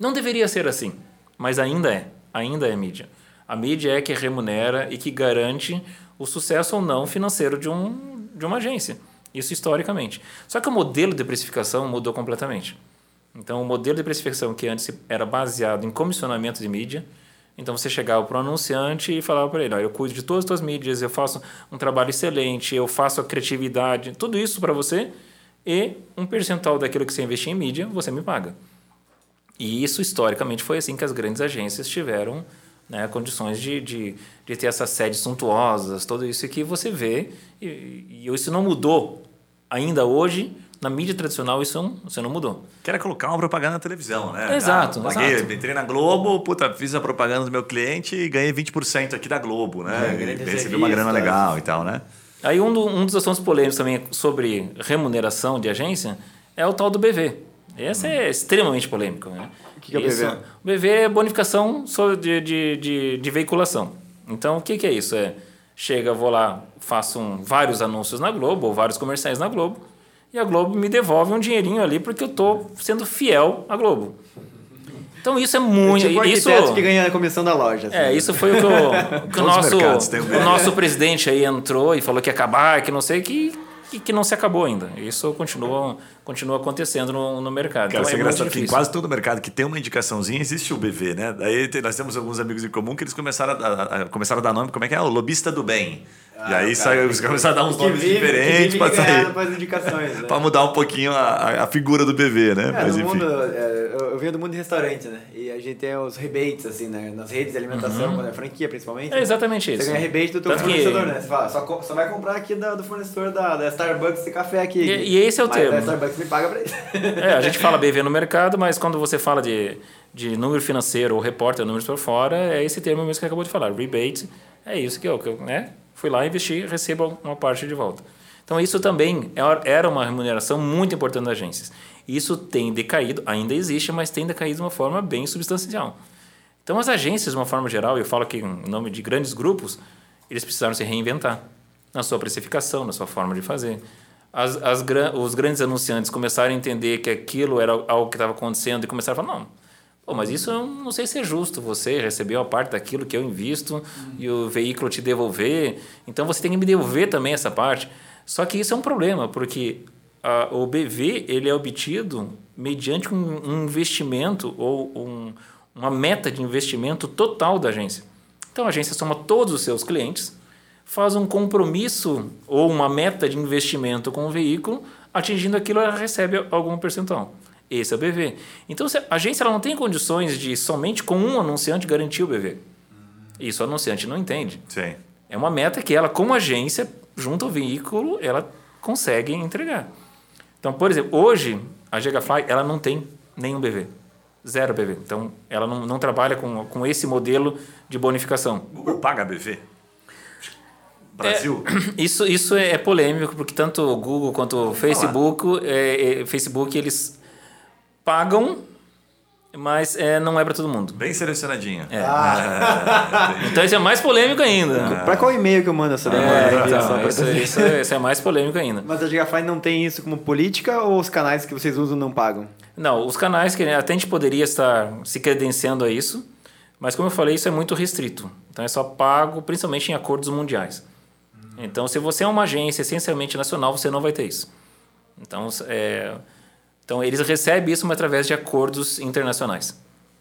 S2: Não deveria ser assim, mas ainda é. Ainda é mídia. A mídia é que remunera e que garante o sucesso ou não financeiro de, um, de uma agência. Isso historicamente. Só que o modelo de precificação mudou completamente. Então, o modelo de precificação que antes era baseado em comissionamento de mídia, então você chegava para o anunciante e falava para ele: eu cuido de todas as suas mídias, eu faço um trabalho excelente, eu faço a criatividade, tudo isso para você e um percentual daquilo que você investir em mídia você me paga. E isso historicamente foi assim que as grandes agências tiveram né, condições de, de, de ter essas sedes suntuosas, tudo isso que você vê, e, e isso não mudou ainda hoje. Na mídia tradicional isso não, isso não mudou.
S3: Que era colocar uma propaganda na televisão, né?
S2: Exato,
S3: ah, paguei, exato. Entrei na Globo, puta, fiz a propaganda do meu cliente e ganhei 20% aqui da Globo, né? É, recebi uma grana legal e tal, né?
S2: Aí um, do, um dos assuntos polêmicos também sobre remuneração de agência é o tal do BV. Esse é extremamente polêmico, né?
S1: que, que é o BV? O
S2: BV é bonificação de, de, de, de veiculação. Então, o que, que é isso? É, chega, vou lá, faço um, vários anúncios na Globo, ou vários comerciais na Globo, e a Globo me devolve um dinheirinho ali porque eu estou sendo fiel à Globo. Então isso é muito.
S1: É tipo o
S2: isso
S1: que ganha a comissão da loja. assim.
S2: é, isso foi o que o, que o nosso, o nosso presidente aí entrou e falou que ia acabar, que não sei, que, que, que não se acabou ainda. Isso continua, continua acontecendo no, no mercado.
S3: Cara,
S2: então
S3: é engraçado que em quase todo mercado que tem uma indicaçãozinha existe o BV, né? Daí nós temos alguns amigos em comum que eles começaram a, a- a- começaram a dar nome, como é que é? O lobista do bem. E aí saiu,
S1: cara
S3: eles começaram a dar uns
S1: Que
S3: nomes
S1: vive-
S3: diferentes
S1: que
S3: para sair.
S1: para né?
S3: Pra mudar um pouquinho a, a- figura do BV, né?
S1: É,
S3: Mas enfim.
S1: mundo, é, eu, venho do mundo de restaurante, né? E a gente tem os rebates, assim, né? Nas redes de alimentação, quando é franquia, principalmente.
S2: Uhum. É exatamente
S1: Você
S2: isso.
S1: ganha rebate do teu
S2: Tanto que-
S1: fornecedor, né? Você fala, só, só vai comprar aqui da- do fornecedor da, da Starbucks esse café aqui.
S2: E- e esse é o
S1: Mas
S2: termo.
S1: A Starbucks me paga pra isso.
S2: É, a gente fala BV no mercado, mas quando você fala de, de número financeiro ou reporta números por fora, é esse termo mesmo que acabou de falar. Rebate é isso que eu, que eu né? Fui lá investir recebo uma parte de volta. Então, isso também é- era uma remuneração muito importante das agências. Isso tem decaído, ainda existe, mas tem decaído de uma forma bem substancial. Então, as agências, de uma forma geral, eu falo aqui em nome de grandes grupos, eles precisaram se reinventar na sua precificação, na sua forma de fazer. As, as, os grandes anunciantes começaram a entender que aquilo era algo que estava acontecendo e começaram a falar, não, pô, mas isso eu não sei se é justo, você recebeu a parte daquilo que eu invisto e o veículo te devolver, então você tem que me devolver também essa parte. Só que isso é um problema, porque a- o BV ele é obtido mediante um, um investimento ou um, uma meta de investimento total da agência. Então a agência soma todos os seus clientes, faz um compromisso ou uma meta de investimento com o veículo, atingindo aquilo ela recebe algum percentual. Esse é o BV. Então a agência ela não tem condições de somente com um anunciante garantir o BV. Isso o anunciante não entende.
S3: Sim.
S2: É uma meta que ela, como agência, junto ao veículo, ela consegue entregar. Então, por exemplo, hoje a Gigafly ela não tem nenhum BV. Zero BV. Então, ela não, não trabalha com, com esse modelo de bonificação.
S3: Google paga BV? Brasil?
S2: Isso, isso é polêmico, porque tanto o Google quanto o Facebook, é, é, Facebook eles pagam, mas é, não é para todo mundo.
S3: Bem selecionadinho.
S2: É.
S1: Ah.
S2: Então, isso é mais polêmico ainda.
S1: pra qual e-mail que eu mando essa
S2: É,
S1: demanda?
S2: então, isso, isso é, isso é mais polêmico ainda.
S1: Mas a Gigafly não tem isso como política ou os canais que vocês usam não pagam?
S2: Não, os canais que até a gente poderia estar se credenciando a isso, mas como eu falei, isso é muito restrito. Então é só pago principalmente em acordos mundiais. Então, se você é uma agência essencialmente nacional, você não vai ter isso. Então, é, então eles recebem isso mas através de acordos internacionais.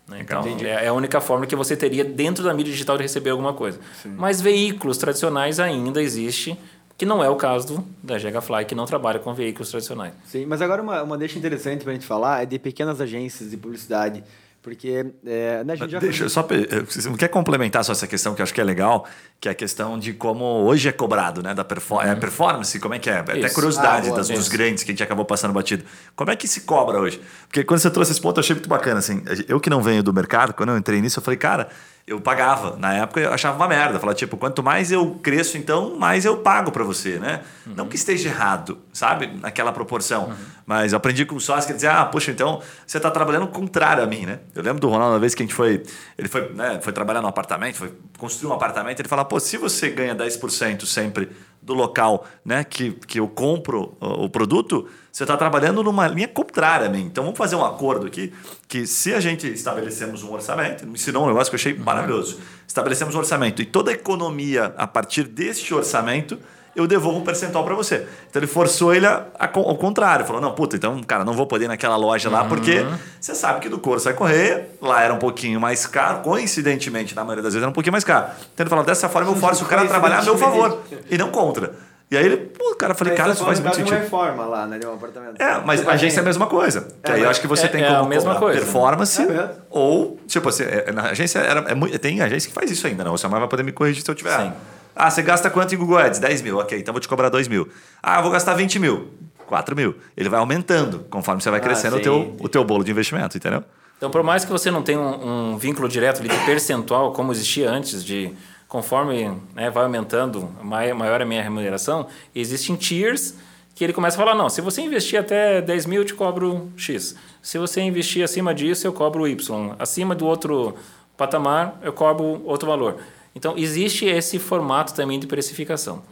S2: né? Então, é é a única forma que você teria dentro da mídia digital de receber alguma coisa. Mas veículos tradicionais ainda existe, que não é o caso da Gigafly, que não trabalha com veículos tradicionais.
S1: Sim, mas agora uma, uma deixa interessante pra gente falar é de pequenas agências de publicidade. Porque é, né, a gente já
S3: Deixa eu só. eh, Você não quer complementar só essa questão que eu acho que é legal, que é a questão de como hoje é cobrado, né? Da perfor é performance, como é que é? Até curiosidade
S1: Ah, boa,
S3: das, dos grandes que a gente acabou passando batido. Como é que se cobra hoje? Porque quando você trouxe esse ponto, eu achei muito bacana. Assim, eu que não venho do mercado, quando eu entrei nisso, eu falei, cara, eu pagava. Na época eu achava uma merda. Falava, tipo, quanto mais eu cresço, então, mais eu pago para você, né? Não que esteja errado, sabe? Naquela proporção. Mas eu aprendi com o sócio que dizia, ah, poxa, então você está trabalhando contrário a mim, né? Eu lembro do Ronaldo, uma vez que a gente foi, ele foi, né, foi trabalhar no apartamento, foi construir um apartamento, ele fala, pô, se você ganha 10% sempre do local, né, que, que eu compro o, produto, você está trabalhando numa linha contrária a mim. Então vamos fazer um acordo aqui, que se a gente estabelecemos um orçamento, me ensinou um negócio que eu achei maravilhoso. Estabelecemos um orçamento e toda a economia a partir deste orçamento eu devolvo um percentual para você. Então ele forçou ele a, a- ao contrário. Falou: não, puta, então, cara, não vou poder ir naquela loja lá, porque você sabe que do Corso vai correr, lá era um pouquinho mais caro, coincidentemente, na maioria das vezes era um pouquinho mais caro. Então ele falou: dessa forma eu forço o cara a trabalhar a meu favor e não contra. E aí ele, pô, cara, eu falei, cara, isso faz muito
S1: uma
S3: sentido.
S1: reforma lá, né, de um apartamento.
S3: É, mas
S1: Tipo,
S3: a agência é a mesma coisa. Que aí eu acho que você
S2: é-
S3: tem
S2: é a
S3: como
S2: mesma
S3: cobrar
S2: coisa.
S3: performance
S1: É
S3: ou, tipo assim, é- na agência era, é muito- tem agência que faz isso ainda, não. O Samuel vai poder me corrigir se eu tiver.
S2: Sim.
S3: Ah, você gasta quanto em Google Ads? 10 mil. Ok, então vou te cobrar 2 mil. Ah, eu vou gastar 20 mil. 4 mil. Ele vai aumentando conforme você vai
S1: Ah,
S3: crescendo o,
S1: sim,
S3: teu, o teu bolo de investimento, entendeu?
S2: Então, por mais que você não tenha um, um vínculo direto de percentual, como existia antes, de conforme né, vai aumentando, mai- maior é a minha remuneração, existem tiers que ele começa a falar, não, se você investir até 10 mil, eu te cobro X. Se você investir acima disso, eu cobro Y. Acima do outro patamar, eu cobro outro valor. Então, existe esse formato também de precificação.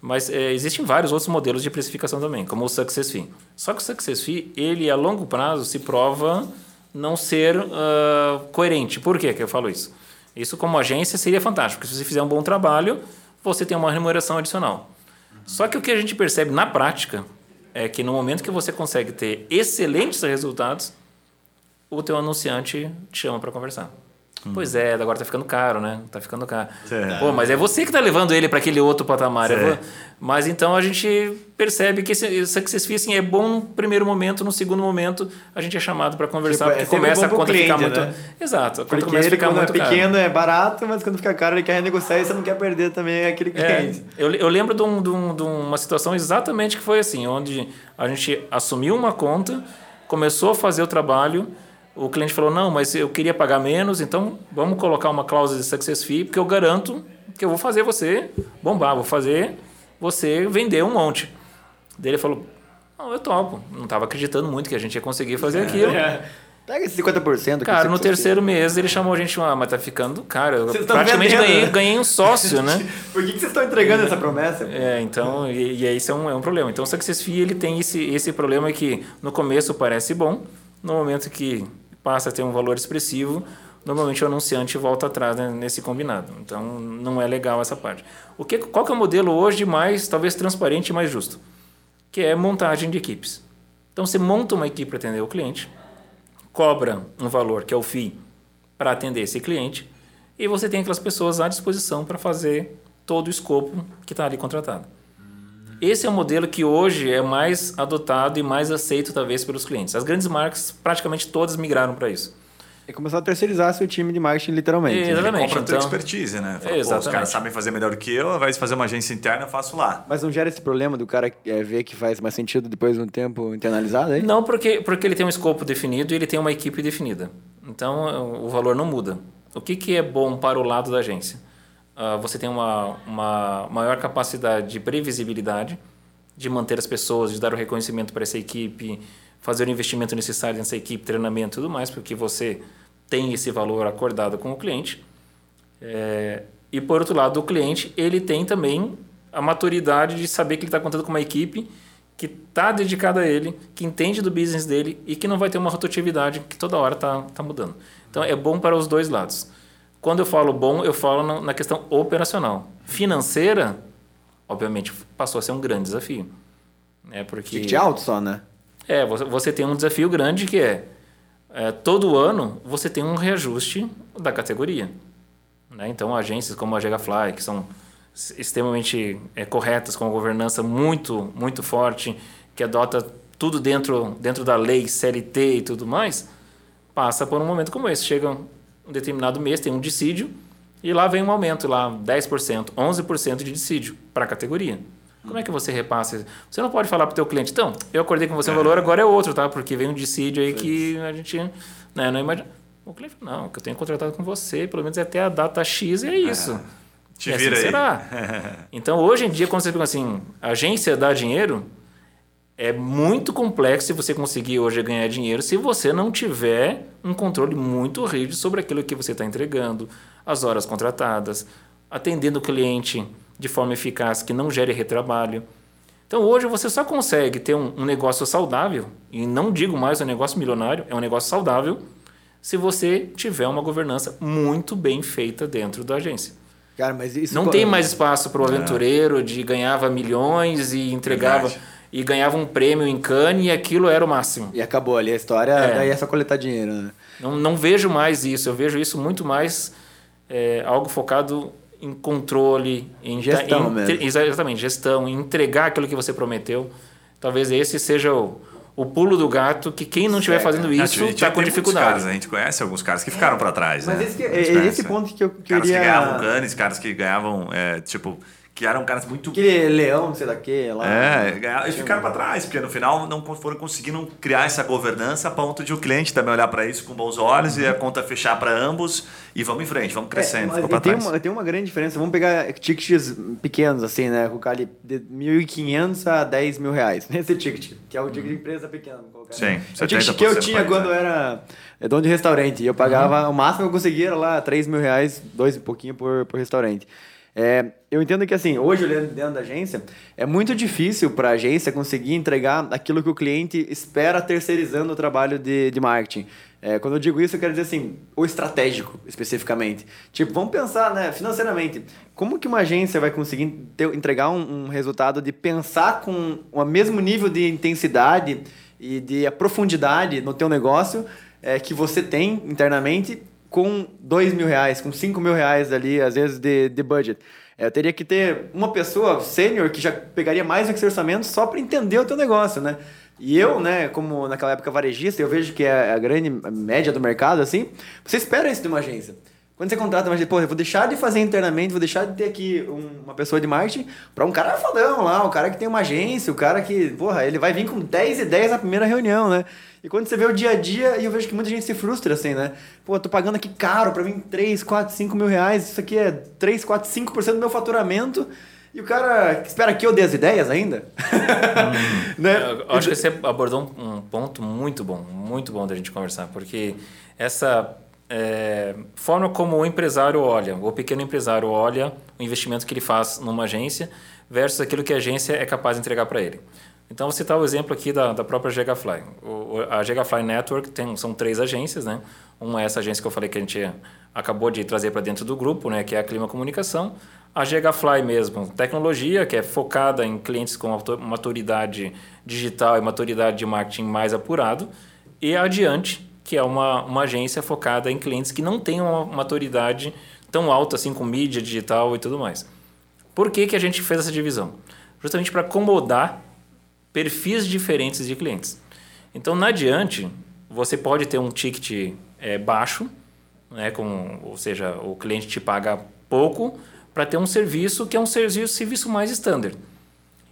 S2: Mas é, existem vários outros modelos de precificação também, como o Success Fee. Só que o Success Fee, ele a longo prazo se prova não ser uh, coerente. Por que eu falo isso? Isso, como agência, seria fantástico, porque se você fizer um bom trabalho, você tem uma remuneração adicional. Só que o que a gente percebe na prática é que no momento que você consegue ter excelentes resultados, o teu anunciante te chama para conversar. Pois é, agora tá ficando caro, né? Tá ficando caro. É. Pô, mas é você que tá levando ele para aquele outro patamar. É. Mas então a gente percebe que esse Success Fee assim, é bom no primeiro momento, no segundo momento a gente é chamado para conversar, tipo, porque é começa a conta cliente, ficar muito. Né? Exato, a
S1: conta começa a ficar quando é muito é pequeno caro. é barato, mas quando fica caro ele quer renegociar e você não quer perder também aquele é, cliente.
S2: É, eu, eu lembro de, um, de, um, de uma situação exatamente que foi assim, onde a gente assumiu uma conta, começou a fazer o trabalho o cliente falou: não, mas eu queria pagar menos, então vamos colocar uma cláusula de success fee, porque eu garanto que eu vou fazer você bombar, vou fazer você vender um monte. Daí ele falou: não, eu topo. Não estava acreditando muito que a gente ia conseguir fazer aquilo. É.
S1: Pega esse 50%.
S2: Cara, no terceiro mês ele chamou a gente, ah, mas tá ficando cara. Eu praticamente ganhei, ganhei um sócio, né?
S1: Por que, que vocês estão entregando essa promessa?
S2: É, então, e, e esse é um, é um problema. Então o Success Fee ele tem esse, esse problema que no começo parece bom, no momento que passa a ter um valor expressivo, normalmente o anunciante volta atrás né, nesse combinado. Então, não é legal essa parte. O que, qual que é o modelo hoje mais, talvez, transparente e mais justo? Que é montagem de equipes. Então, você monta uma equipe para atender o cliente, cobra um valor, que é o FII, para atender esse cliente, e você tem aquelas pessoas à disposição para fazer todo o escopo que está ali contratado. Esse é o modelo que hoje é mais adotado e mais aceito, talvez, pelos clientes. As grandes marcas, praticamente todas migraram para isso.
S1: E começar a terceirizar seu time de marketing, literalmente.
S2: Né? Exatamente.
S3: Compra então, expertise, né? Fala, exatamente. os caras sabem fazer melhor do que eu, de fazer uma agência interna, eu faço lá.
S1: Mas não gera esse problema do cara é, ver que faz mais sentido depois de um tempo internalizado aí?
S2: Não, porque, porque ele tem um escopo definido e ele tem uma equipe definida. Então, o valor não muda. O que, que é bom para o lado da agência? Uh, você tem uma, uma maior capacidade de previsibilidade, de manter as pessoas, de dar o reconhecimento para essa equipe, fazer o investimento necessário nessa equipe, treinamento e tudo mais, porque você tem esse valor acordado com o cliente. É, e por outro lado, o cliente ele tem também a maturidade de saber que ele está contando com uma equipe que está dedicada a ele, que entende do business dele e que não vai ter uma rotatividade que toda hora está tá mudando. Então é bom para os dois lados. Quando eu falo bom, eu falo na questão operacional. Financeira, obviamente, passou a ser um grande desafio. É porque
S1: de alto só, né?
S2: É, você tem um desafio grande que é, é todo ano você tem um reajuste da categoria. Né? Então, agências como a Gegafly, que são extremamente é, corretas, com uma governança muito, muito forte, que adota tudo dentro, dentro da lei CLT e tudo mais, passa por um momento como esse. Chega um determinado mês, tem um dissídio, e lá vem um aumento, lá 10%, 11% de dissídio para a categoria. Como é que você repassa? Você não pode falar para o teu cliente, então, eu acordei com você um valor, agora é outro, tá? Porque vem um dissídio aí que a gente né, não imagina. O cliente não, que eu tenho contratado com você, pelo menos é até a data X e é isso. É.
S3: Te vira assim aí. Será?
S2: então, hoje em dia, quando você pergunta assim, agência dá dinheiro, é muito complexo se você conseguir hoje ganhar dinheiro se você não tiver um controle muito rígido sobre aquilo que você está entregando, as horas contratadas, atendendo o cliente de forma eficaz que não gere retrabalho. Então hoje você só consegue ter um, um negócio saudável, e não digo mais um negócio milionário, é um negócio saudável, se você tiver uma governança muito bem feita dentro da agência.
S1: Cara, mas isso
S2: não tem mais espaço para o aventureiro de ganhava milhões e entregava. Verdade e ganhava um prêmio em Cannes e aquilo era o máximo.
S1: E acabou ali a história, é. daí é só coletar dinheiro, né?
S2: Não, não vejo mais isso, eu vejo isso muito mais é, algo focado em controle, em
S1: gestão em, mesmo.
S2: Exatamente, gestão, em entregar aquilo que você prometeu. Talvez esse seja o, o pulo do gato que quem não estiver fazendo isso está com dificuldade.
S3: Caras, a gente conhece alguns caras que ficaram para trás.
S1: Mas
S3: né?
S1: esse, que, é, esse ponto que eu queria...
S3: Caras que ganhavam Cannes, caras que ganhavam, é, tipo que eram caras muito.
S1: Aquele leão, não sei da que, lá.
S3: É, eles ficaram para trás, porque no final não foram conseguindo criar essa governança a ponto de o cliente também olhar para isso com bons olhos uhum. e a conta fechar para ambos e vamos em frente, vamos é, crescendo. É,
S1: tem, trás. Uma, tem uma grande diferença. Vamos pegar tickets pequenos, assim, né? Colocar ali de 1.500 a 10 mil reais. Nesse ticket, que é o ticket de empresa pequena.
S3: Sim,
S1: é o ticket que eu tinha quando era dono de restaurante. E eu pagava, uhum. o máximo que eu conseguia era lá 3 mil reais, dois e pouquinho por, por restaurante. É, eu entendo que, assim, hoje, olhando dentro da agência, é muito difícil para a agência conseguir entregar aquilo que o cliente espera terceirizando o trabalho de, de marketing. É, quando eu digo isso, eu quero dizer assim, o estratégico, especificamente. Tipo, vamos pensar, né, financeiramente, como que uma agência vai conseguir ter, entregar um, um, resultado de pensar com o mesmo nível de intensidade e de profundidade no teu negócio é, que você tem internamente com dois mil reais, com cinco mil reais ali, às vezes, de, de budget. É, eu teria que ter uma pessoa sênior que já pegaria mais do que esse orçamento só para entender o teu negócio, né? E eu, né, como naquela época varejista, eu vejo que é a grande média do mercado, assim, você espera isso de uma agência. Quando você contrata agência, pô, eu vou deixar de fazer internamente, vou deixar de ter aqui um, uma pessoa de marketing para um cara fodão lá, o cara que tem uma agência, o cara que, porra, ele vai vir com 10 ideias na primeira reunião, né? E quando você vê o dia a dia, e eu vejo que muita gente se frustra assim, né? Pô, eu tô pagando aqui caro para mim 3, 4, 5 mil reais, isso aqui é 3, 4, 5% do meu faturamento. E o cara espera que eu dê as ideias ainda?
S2: Hum. né? Eu acho que você abordou um ponto muito bom, muito bom da gente conversar, porque essa é, forma como o empresário olha, o pequeno empresário olha o investimento que ele faz numa agência versus aquilo que a agência é capaz de entregar para ele. Então, vou citar o exemplo aqui da, da própria Gigafly. O, a Gigafly Network tem, são três agências, né? Uma é essa agência que eu falei que a gente acabou de trazer para dentro do grupo, né? Que é a Clima Comunicação. A Gigafly mesmo, tecnologia, que é focada em clientes com maturidade digital e maturidade de marketing mais apurado. E a Adiante, que é uma, uma agência focada em clientes que não têm uma maturidade tão alta assim com mídia digital e tudo mais. Por que, que a gente fez essa divisão? Justamente para acomodar perfis diferentes de clientes. Então, na Adiante, você pode ter um ticket é, baixo, né, com, ou seja, o cliente te paga pouco, para ter um serviço que é um serviço, serviço mais standard.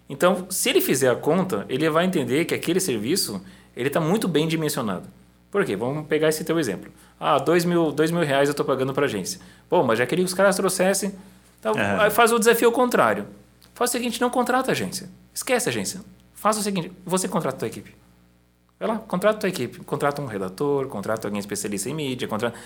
S2: Então, se ele fizer a conta, ele vai entender que aquele serviço ele está muito bem dimensionado. Por quê? Vamos pegar esse teu exemplo. Ah, dois mil, dois mil reais eu estou pagando para a agência. Bom, mas já queria que os caras trouxessem. Então, é. faz o desafio contrário. Faz o seguinte, não contrata a agência. Esquece a agência. Faz o seguinte, você contrata a tua equipe. Vai lá, contrata a tua equipe. Contrata um redator, contrata alguém especialista em mídia, contrata...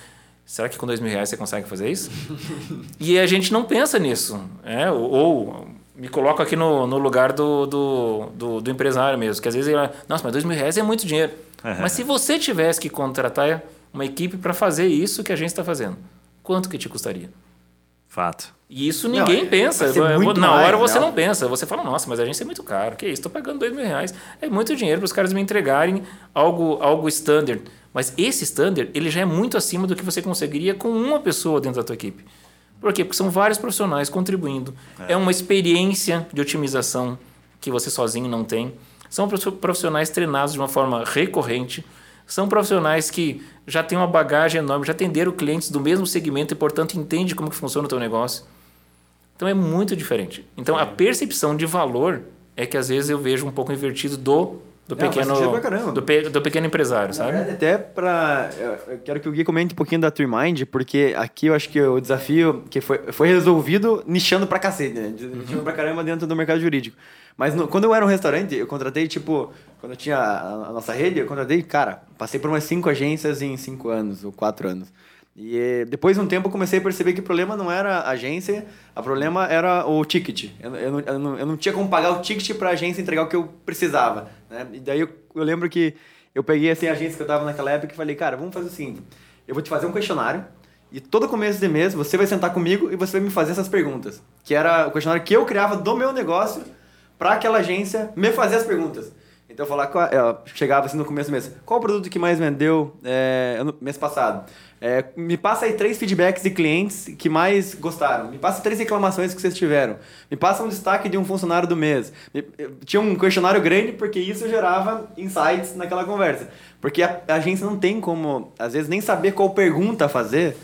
S2: Será que com dois mil reais você consegue fazer isso? e a gente não pensa nisso. É? Ou, ou me coloco aqui no, no lugar do, do, do, do, empresário mesmo, que às vezes ele nossa, mas dois mil reais é muito dinheiro. Uhum. Mas se você tivesse que contratar uma equipe para fazer isso que a gente está fazendo, quanto que te custaria?
S3: Fato.
S2: E isso ninguém não, é, pensa. Na hora você não. não pensa. Você fala, nossa, mas a agência é muito caro. Que isso? Estou pagando dois mil reais. É muito dinheiro para os caras me entregarem algo, algo standard. Mas esse standard, ele já é muito acima do que você conseguiria com uma pessoa dentro da tua equipe. Por quê? Porque são vários profissionais contribuindo. É, é uma experiência de otimização que você sozinho não tem. São profissionais treinados de uma forma recorrente. São profissionais que já têm uma bagagem enorme, já atenderam clientes do mesmo segmento e, portanto, entendem como que funciona o teu negócio. Então é muito diferente. Então a percepção de valor é que às vezes eu vejo um pouco invertido do do pequeno do, pe, do, pequeno empresário, sabe?
S1: Verdade, até para eu quero que o Gui comente um pouquinho da TreeMind, porque aqui eu acho que o desafio que foi, foi resolvido nichando pra cacete, né? Nichando uhum. pra caramba dentro do mercado jurídico. Mas no, quando eu era um restaurante, eu contratei, tipo, quando eu tinha a, a nossa rede, eu contratei, cara, passei por umas cinco agências em cinco anos ou quatro anos. E eh, depois de um tempo eu comecei a perceber que o problema não era a agência, o problema era o ticket. Eu, eu, não, eu não tinha como pagar o ticket para a agência entregar o que eu precisava. Né? E daí eu, eu lembro que eu peguei assim, a agência que eu estava naquela época e falei, cara, vamos fazer o seguinte: eu vou te fazer um questionário e todo começo de mês você vai sentar comigo e você vai me fazer essas perguntas. Que era o questionário que eu criava do meu negócio para aquela agência me fazer as perguntas. Então eu falava, eu chegava assim no começo do mês, qual o produto que mais vendeu é, mês passado? É, me passa aí três feedbacks de clientes que mais gostaram. Me passa três reclamações que vocês tiveram. Me passa um destaque de um funcionário do mês. Me, tinha um questionário grande porque isso gerava insights naquela conversa. Porque a, a agência não tem como, às vezes, nem saber qual pergunta fazer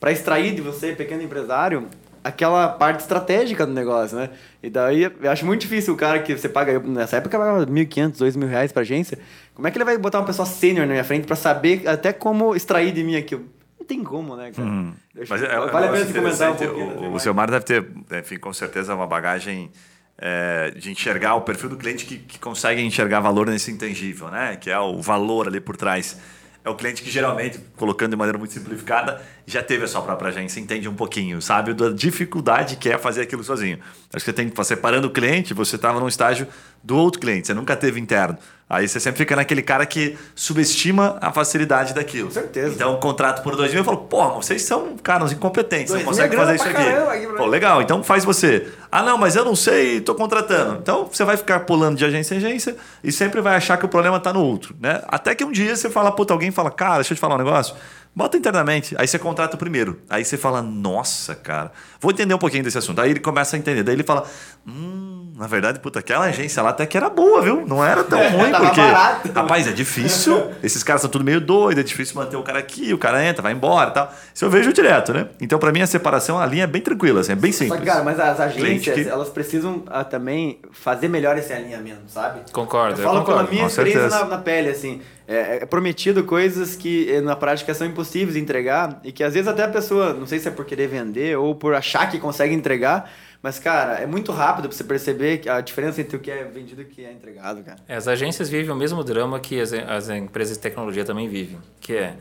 S1: para extrair de você, pequeno empresário, aquela parte estratégica do negócio, né? E daí eu acho muito difícil o cara que você paga, nessa época pagava 1.500, 2.000 reais pra agência. Como é que ele vai botar uma pessoa sênior na minha frente para saber até como extrair de mim aquilo? Não tem como, né, cara? Uhum.
S3: Mas é, vale a pena comentar um pouquinho. O, o seu Mar deve ter, enfim, com certeza uma bagagem é, de enxergar o perfil do cliente que, que consegue enxergar valor nesse intangível, né? Que é o valor ali por trás. É o cliente que geralmente, colocando de maneira muito simplificada, já teve a sua própria agência, entende um pouquinho, sabe, da dificuldade que é fazer aquilo sozinho. Acho que você tem que separando o cliente, você estava num estágio do outro cliente, você nunca teve interno. Aí você sempre fica naquele cara que subestima a facilidade daquilo. Com
S1: certeza.
S3: Então, contrato por dois mil, eu falo, pô, vocês são caras incompetentes, não conseguem fazer isso aqui. Caramba, pô, legal, então faz você. Ah, não, mas eu não sei, estou contratando. Então, você vai ficar pulando de agência em agência e sempre vai achar que o problema está no outro, né? Até que um dia você fala, puta, alguém fala, cara, deixa eu te falar um negócio. Bota internamente. Aí você contrata o primeiro. Aí você fala, nossa, cara, vou entender um pouquinho desse assunto. Aí ele começa a entender. Daí ele fala, hum, na verdade, puta, aquela agência lá até que era boa, viu? Não era tão ruim, porque. Barato. Rapaz, é difícil. Esses caras são tudo meio doido, é difícil manter o cara aqui, o cara entra, vai embora e tal. Isso eu vejo direto, né? Então, para mim, a separação, a linha é bem tranquila, assim, é bem simples.
S1: Só cara, mas as agências, que... elas precisam uh, também fazer melhor esse alinhamento, sabe?
S2: Concordo.
S1: Eu falo
S2: eu concordo.
S1: pela minha experiência na, na pele, assim. É, é, prometido coisas que eh, na prática são impossíveis de entregar e que às vezes até a pessoa, não sei se é por querer vender ou por achar que consegue entregar, mas cara, é muito rápido para você perceber a diferença entre o que é vendido e o que é entregado, cara.
S2: É, as agências vivem o mesmo drama que as, as empresas de tecnologia também vivem, que é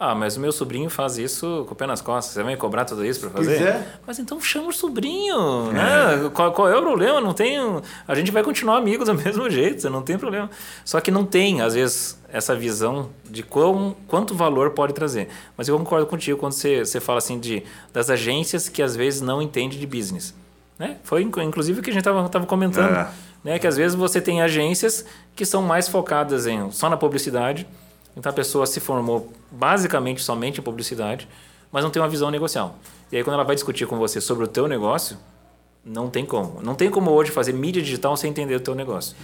S2: ah, mas o meu sobrinho faz isso com o pé nas costas. Você vai me cobrar tudo isso para fazer?
S1: Pois é.
S2: Mas então chama o sobrinho, né? Qual, qual, é o problema? Não tem... A gente vai continuar amigos do mesmo jeito, não tem problema. Só que não tem, às vezes, essa visão de quão, quanto valor pode trazer. Mas eu concordo contigo quando você, você fala assim de, das agências que às vezes não entendem de business. Né? Foi inclusive o que a gente estava comentando. É. Né? Que às vezes você tem agências que são mais focadas em, só na publicidade então a pessoa se formou basicamente somente em publicidade, mas não tem uma visão negocial. E aí quando ela vai discutir com você sobre o teu negócio, não tem como. Não tem como hoje fazer mídia digital sem entender o teu negócio.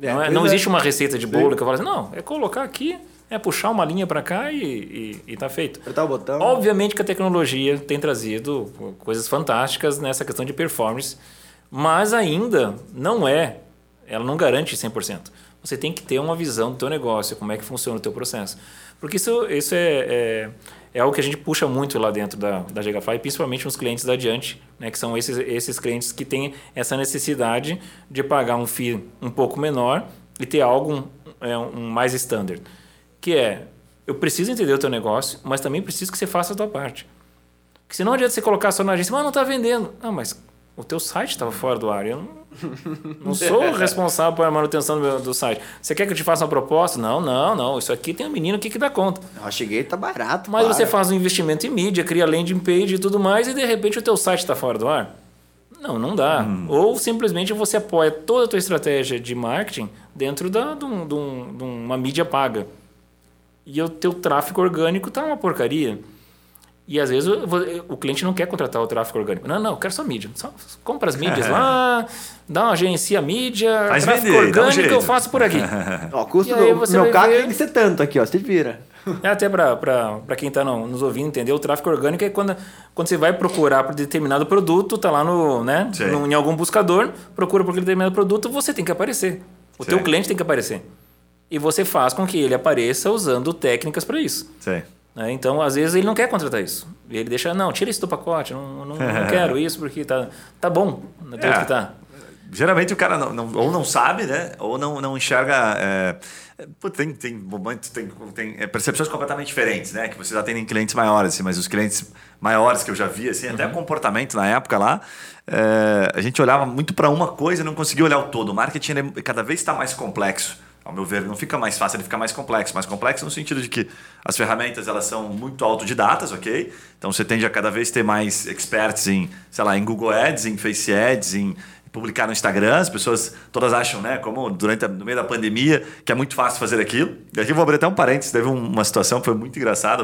S2: É, não, é, não existe uma receita de bolo Sim. que eu falo assim, não, é colocar aqui, é puxar uma linha para cá e, e, e tá feito.
S1: Apertar o botão.
S2: Obviamente que a tecnologia tem trazido coisas fantásticas nessa questão de performance, mas ainda não é, ela não garante 100% você tem que ter uma visão do teu negócio, como é que funciona o teu processo. Porque isso, isso é, é, é algo que a gente puxa muito lá dentro da, da Gigafy, principalmente nos clientes da Adiante, né, que são esses, esses clientes que têm essa necessidade de pagar um FII um pouco menor e ter algo é, um mais standard. Que é, eu preciso entender o teu negócio, mas também preciso que você faça a tua parte. Porque senão não adianta você colocar só na agência, mas não está vendendo. Não, mas o teu site estava fora do ar. Eu não, não sou responsável pela manutenção do, do, site. Você quer que eu te faça uma proposta? Não, não, não. Isso aqui tem um menino aqui que dá conta.
S1: Eu cheguei, tá barato.
S2: Mas para. você faz um investimento em mídia, cria landing page e tudo mais, e de repente o teu site está fora do ar. Não, não dá. Hum. Ou simplesmente você apoia toda a tua estratégia de marketing dentro da, de, um, de, um, de uma mídia paga. E o teu tráfego orgânico tá uma porcaria. E às vezes o, o, cliente não quer contratar o tráfego orgânico. Não, não, eu quero só mídia. Só compra as mídias lá, dá uma agência mídia, Faz tráfego vender, orgânico um eu faço por aqui.
S1: ó, o custo do meu carro tem que ser tanto aqui, ó, você vira.
S2: É até para quem está nos ouvindo entender, o tráfego orgânico é quando, quando você vai procurar por determinado produto, está lá no, né, no, em algum buscador, procura por aquele determinado produto, você tem que aparecer. O Sim. teu cliente tem que aparecer. E você faz com que ele apareça usando técnicas para isso.
S3: Sim.
S2: Né? Então, às vezes, ele não quer contratar isso. Ele deixa, não, tira isso do pacote, não, não, não quero isso porque tá, tá bom do é. que tá.
S3: Geralmente o cara não, não, ou não sabe, né? Ou não, não enxerga. É, tem, tem momentos, tem, tem é, percepções completamente diferentes, né? Que você já tem clientes maiores, assim, mas os clientes maiores que eu já vi, assim, uhum. até comportamento na época lá, é, a gente olhava muito para uma coisa e não conseguia olhar o todo. O marketing cada vez está mais complexo ao meu ver, não fica mais fácil, ele fica mais complexo. Mais complexo no sentido de que as ferramentas elas são muito autodidatas, ok? Então você tende a cada vez ter mais experts em, sei lá, em Google Ads, em Face Ads, em publicar no Instagram. As pessoas todas acham, né, como durante a, no meio da pandemia, que é muito fácil fazer aquilo. E aqui eu vou abrir até um parênteses, teve uma situação que foi muito engraçada,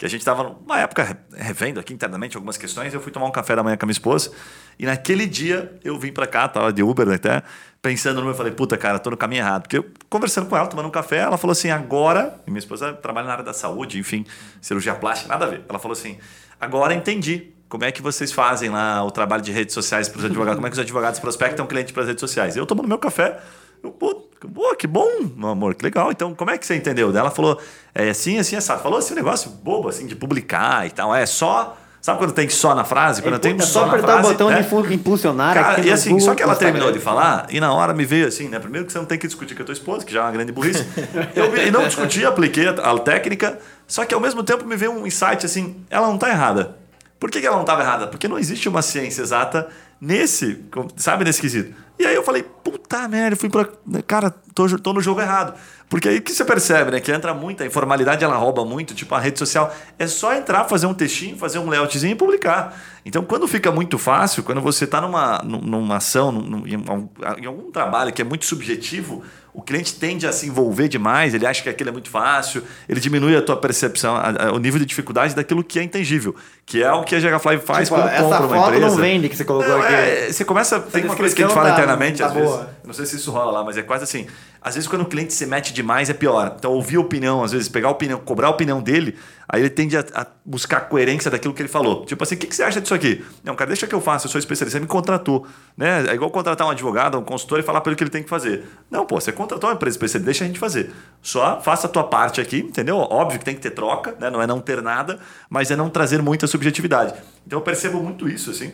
S3: que a gente estava numa época revendo aqui internamente algumas questões. Eu fui tomar um café da manhã com a minha esposa e naquele dia eu vim para cá, tava de Uber até pensando no meu, eu falei, puta, cara, tô no caminho errado. Porque eu, conversando com ela, tomando um café, ela falou assim, agora, minha esposa trabalha na área da saúde, enfim, cirurgia plástica, nada a ver. Ela falou assim, agora entendi como é que vocês fazem lá o trabalho de redes sociais para os advogados, como é que os advogados prospectam cliente para as redes sociais. Eu tomando meu café, eu, pô, pô, que bom, meu amor, que legal. Então, como é que você entendeu? Ela falou, é assim, assim, essa. Falou assim, um negócio bobo, assim, de publicar e tal. É só Sabe quando tem só na frase? Quando tem
S1: é só
S3: na
S1: apertar o
S3: frase,
S1: botão
S3: né?
S1: de impulsionar
S3: Cara, e assim,
S1: Google,
S3: só que ela
S1: no
S3: terminou de falar, e na hora me veio assim, né? Primeiro que você não tem que discutir com a tua esposa, que já é uma grande burrice. Eu e não discuti, apliquei a, a técnica, só que ao mesmo tempo me veio um insight assim, ela não tá errada. Por que, que ela não estava errada? Porque não existe uma ciência exata nesse, sabe, nesse quesito. E aí eu falei, puta merda, fui pra. Cara, tô, tô no jogo errado. Porque aí que você percebe, né? Que entra muita informalidade, ela rouba muito, tipo a rede social. É só entrar, fazer um textinho, fazer um layoutzinho e publicar. Então, quando fica muito fácil, quando você está numa, num- numa ação, num- algum, em algum trabalho que é muito subjetivo, o cliente tende a se envolver demais, ele acha que aquilo é muito fácil, ele diminui a tua percepção, a- a- o nível de dificuldade daquilo que é intangível, que é o que a Gigafly faz
S1: Tipo,
S3: quando
S1: essa
S3: compra uma
S1: foto
S3: empresa.
S1: não vende que você colocou
S3: Não,
S1: aqui.
S3: é, você começa. Tem uma coisa que a gente fala
S1: tá-
S3: internamente,
S1: tá
S3: às vezes.
S1: boa.
S3: eu Não sei se isso rola lá, mas é quase assim. Às vezes, quando o cliente se mete demais, é pior. Então, ouvir a opinião, às vezes, pegar a opinião, cobrar a opinião dele, aí ele tende a, a buscar a coerência daquilo que ele falou. Tipo assim, o que, que você acha disso aqui? Não, cara, deixa que eu faça, eu sou especialista, você me contratou. Né? É igual contratar um advogado, um consultor e falar para ele o que ele tem que fazer. Não, pô, você contratou uma empresa especialista, deixa a gente fazer. Só faça a tua parte aqui, entendeu? Óbvio que tem que ter troca, né? não é não ter nada, mas é não trazer muita subjetividade. Então, eu percebo muito isso, assim.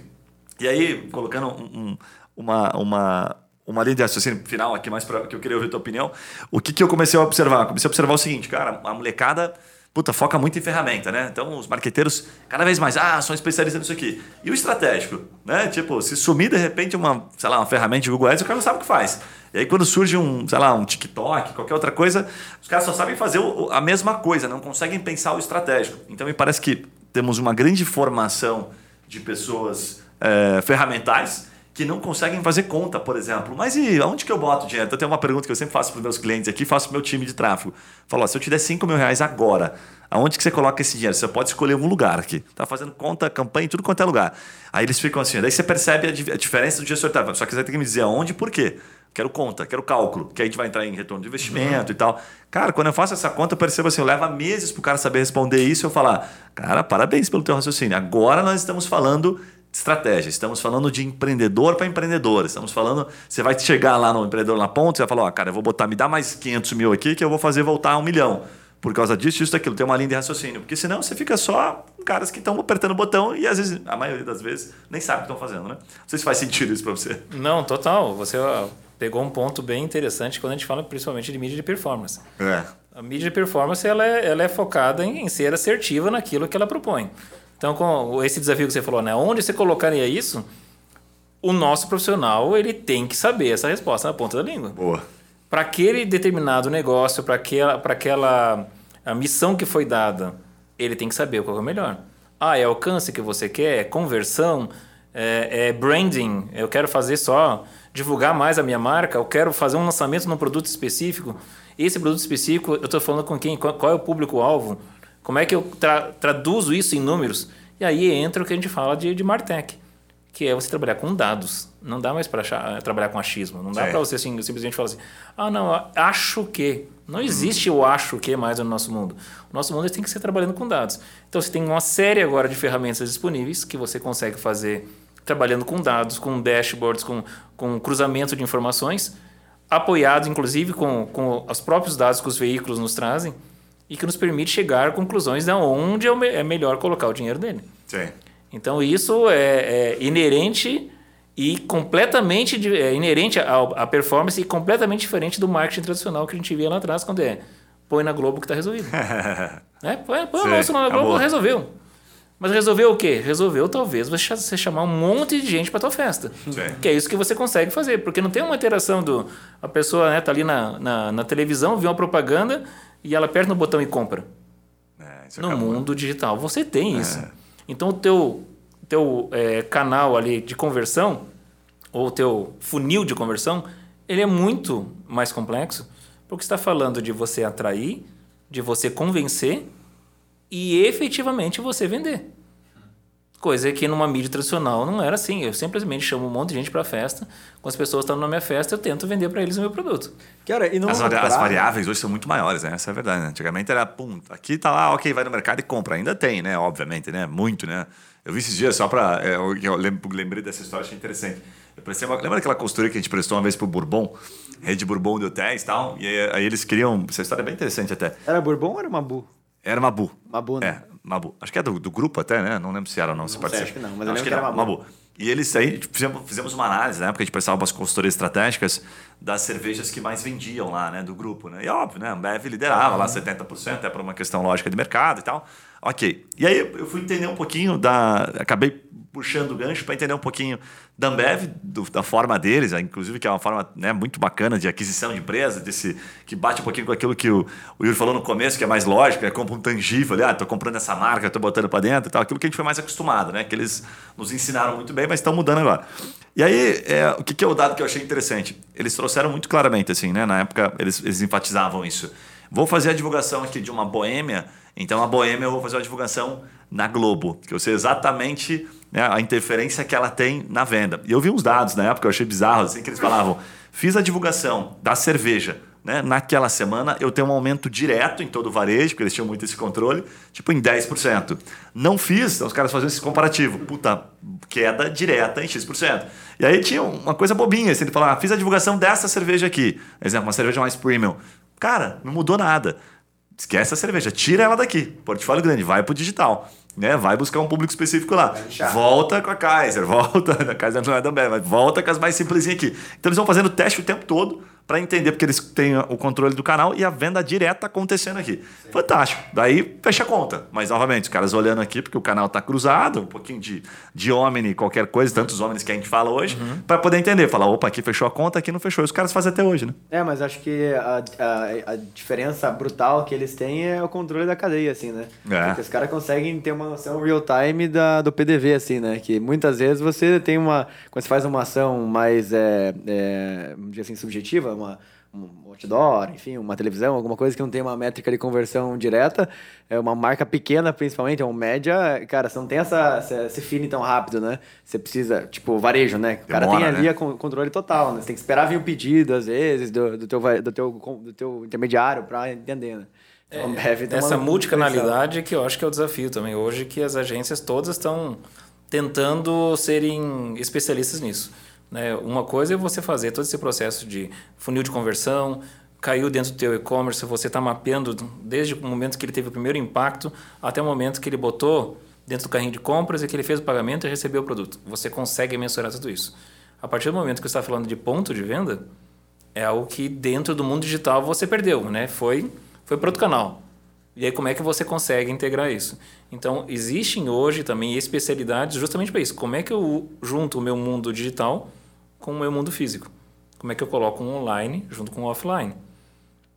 S3: E aí, colocando um- um- uma, uma, uma linha de raciocínio final aqui, mais para que eu queria ouvir a tua opinião, o que, que eu comecei a observar? Comecei a observar o seguinte, cara, a molecada puta, foca muito em ferramenta, né? Então, os marqueteiros, cada vez mais, ah, são especialistas nisso aqui. E o estratégico, né? Tipo, se sumir de repente uma, sei lá, uma ferramenta de Google Ads, o cara não sabe o que faz. E aí, quando surge um, sei lá, um TikTok, qualquer outra coisa, os caras só sabem fazer o- a mesma coisa, não conseguem pensar o estratégico. Então, me parece que temos uma grande formação de pessoas é, ferramentais que não conseguem fazer conta, por exemplo. Mas e onde que eu boto dinheiro? Então, tem uma pergunta que eu sempre faço para os meus clientes aqui, faço para o meu time de tráfego. Falo, ó, se eu te der 5 mil reais agora, aonde que você coloca esse dinheiro? Você pode escolher um lugar aqui. Tá fazendo conta, campanha, tudo quanto é lugar. Aí eles ficam assim, daí você percebe a, di- a diferença do gestor de tráfego. Só que você tem que me dizer aonde e por quê. Quero conta, quero cálculo, que aí a gente vai entrar em retorno de investimento e tal. Cara, quando eu faço essa conta, eu percebo assim, eu levo meses para o cara saber responder isso e eu falar, cara, parabéns pelo teu raciocínio. Agora nós estamos falando estratégia, estamos falando de empreendedor para empreendedor, estamos falando, você vai chegar lá no empreendedor na ponta, você vai falar, ó, cara, eu vou botar, me dá mais 500 mil aqui que eu vou fazer voltar a um milhão. Por causa disso, isso, daquilo, tem uma linha de raciocínio. Porque senão você fica só com caras que estão apertando o botão e às vezes, a maioria das vezes, nem sabe o que estão fazendo, né? Não sei se faz sentido isso para você.
S2: Não, total. Você pegou um ponto bem interessante quando a gente fala principalmente de mídia de performance.
S3: É.
S2: A mídia de performance ela é, ela é focada em, em ser assertiva naquilo que ela propõe. Então, com esse desafio que você falou, né? Onde você colocaria isso? O nosso profissional ele tem que saber essa resposta na ponta da língua.
S3: Boa.
S2: Para aquele determinado negócio, para aquela, para aquela a missão que foi dada, ele tem que saber qual é o melhor. Ah, é alcance que você quer? É conversão? É, é branding? Eu quero fazer só divulgar mais a minha marca? Eu quero fazer um lançamento num produto específico? Esse produto específico, eu estou falando com quem? Qual é o público-alvo? Como é que eu tra- traduzo isso em números? E aí entra o que a gente fala de, de Martech, que é você trabalhar com dados. Não dá mais para trabalhar com achismo. Não dá para você assim, simplesmente falar assim: ah, não, acho que. Não existe o acho que mais no nosso mundo. O nosso mundo tem que ser trabalhando com dados. Então você tem uma série agora de ferramentas disponíveis que você consegue fazer trabalhando com dados, com dashboards, com, com cruzamento de informações, apoiado inclusive com, com os próprios dados que os veículos nos trazem e que nos permite chegar a conclusões de onde é é melhor colocar o dinheiro dele.
S3: Sim.
S2: Então isso é, é inerente e completamente é inerente à, performance e completamente diferente do marketing tradicional que a gente via lá atrás quando é põe na Globo que está resolvido. é, põe, põe o anúncio na Globo,
S3: acabou.
S2: resolveu. Mas resolveu o quê? Resolveu talvez você chamar um monte de gente para tua festa.
S3: Sim.
S2: Que é isso que você consegue fazer, porque não tem uma interação do a pessoa né, tá ali na, na, na televisão, viu uma propaganda e ela aperta no botão e compra
S3: É,
S2: no
S3: acabou.
S2: mundo digital. Você tem isso. Então, o teu, teu é, canal ali de conversão, ou o teu funil de conversão, ele é muito mais complexo, porque está falando de você atrair, de você convencer e efetivamente você vender. Coisa que numa mídia tradicional não era assim. Eu simplesmente chamo um monte de gente para festa. Quando as pessoas estão na minha festa, eu tento vender para eles o meu produto.
S1: Cara, e no
S3: As, as variáveis hoje são muito maiores, né? Essa é a verdade. Né? Antigamente era, pum, aqui tá lá, ok, vai no mercado e compra. Ainda tem, né? Obviamente, né? Muito, né? Eu vi esses dias só pra. é, eu, eu lem- lembrei dessa história, achei interessante. Eu prestei uma- lembra daquela consultoria que a gente prestou uma vez pro Bourbon? Rede Bourbon de hotéis e tal? E aí, aí eles queriam. Essa história é bem interessante até.
S1: Era Bourbon ou era Mabu?
S3: Era Mabu.
S1: Mabu, né?
S3: É. Mabu. Acho que é do, do grupo até, né? Não lembro se era ou não, se participa.
S1: acho que não, mas eu lembro que era Mabu.
S3: E eles aí tipo, fizemos, fizemos uma análise, né? Porque a gente prestava umas consultorias estratégicas das cervejas que mais vendiam lá, né? Do grupo, né? E óbvio, né? A Ambev liderava lá 70%, é por uma questão lógica de mercado e tal. Ok. E aí eu fui entender um pouquinho da. Acabei puxando o gancho para entender um pouquinho da Ambev, do, da forma deles, inclusive que é uma forma né, muito bacana de aquisição de empresa, desse, que bate um pouquinho com aquilo que o, o Yuri falou no começo, que é mais lógico, é compra um tangível, ali, ah, tô comprando essa marca, tô botando para dentro e tal, aquilo que a gente foi mais acostumado, né? Que eles nos ensinaram muito bem, mas estão mudando agora. E aí, é, o que, que é o dado que eu achei interessante? Eles trouxeram muito claramente, assim, né? Na época, eles, eles enfatizavam isso. Vou fazer a divulgação aqui de uma boêmia, então a boêmia eu vou fazer uma divulgação na Globo, que eu sei exatamente né, a interferência que ela tem na venda. E eu vi uns dados na época, eu achei bizarro, assim, que eles falavam: fiz a divulgação da cerveja. Né? Naquela semana eu tenho um aumento direto em todo o varejo, porque eles tinham muito esse controle, tipo em 10%. Não fiz, então os caras faziam esse comparativo. Puta, queda direta em X%. E aí tinha uma coisa bobinha, assim, ele falava, ah, fiz a divulgação dessa cerveja aqui. Exemplo, uma cerveja mais premium. Cara, não mudou nada. Esquece a cerveja, tira ela daqui. Portfólio grande, vai pro digital. Né? Vai buscar um público específico lá. Volta com a Kaiser, volta. A Kaiser não é da mas volta com as mais simplesinhas aqui. Então eles vão fazendo teste o tempo todo para entender, porque eles têm o controle do canal e a venda direta acontecendo aqui. Sim. Fantástico. Daí fecha a conta. Mas, novamente, os caras olhando aqui, porque o canal está cruzado, um pouquinho de, de homem, qualquer coisa, tantos homens que a gente fala hoje, uhum. para poder entender. Falar, opa, aqui fechou a conta, aqui não fechou. E os caras fazem até hoje, né?
S1: É, mas acho que a, a, a diferença brutal que eles têm é o controle da cadeia, assim, né? É. Porque os caras conseguem ter uma noção real-time do PDV, assim, né? Que muitas vezes você tem uma... Quando você faz uma ação mais, é, é, assim, subjetiva, uma, um outdoor, enfim, uma televisão, alguma coisa que não tem uma métrica de conversão direta, é uma marca pequena principalmente, é uma média, cara, você não tem essa, esse feeling tão rápido, né? Você precisa, tipo, varejo, né? O cara Demora, tem ali né? controle total, né? Você tem que esperar vir o pedido, às vezes, do, do, teu, do, teu, do teu intermediário para entender, né?
S2: É, essa multicanalidade que eu acho que é o desafio também hoje, que as agências todas estão tentando serem especialistas nisso. Né? Uma coisa é você fazer todo esse processo de funil de conversão, caiu dentro do teu e-commerce, você está mapeando desde o momento que ele teve o primeiro impacto até o momento que ele botou dentro do carrinho de compras e que ele fez o pagamento e recebeu o produto. Você consegue mensurar tudo isso. A partir do momento que você está falando de ponto de venda, é algo que dentro do mundo digital você perdeu, né? Foi, foi para outro canal. E aí como é que você consegue integrar isso? Então, existem hoje também especialidades justamente para isso. Como é que eu junto o meu mundo digital com o meu mundo físico? Como é que eu coloco um online junto com o offline?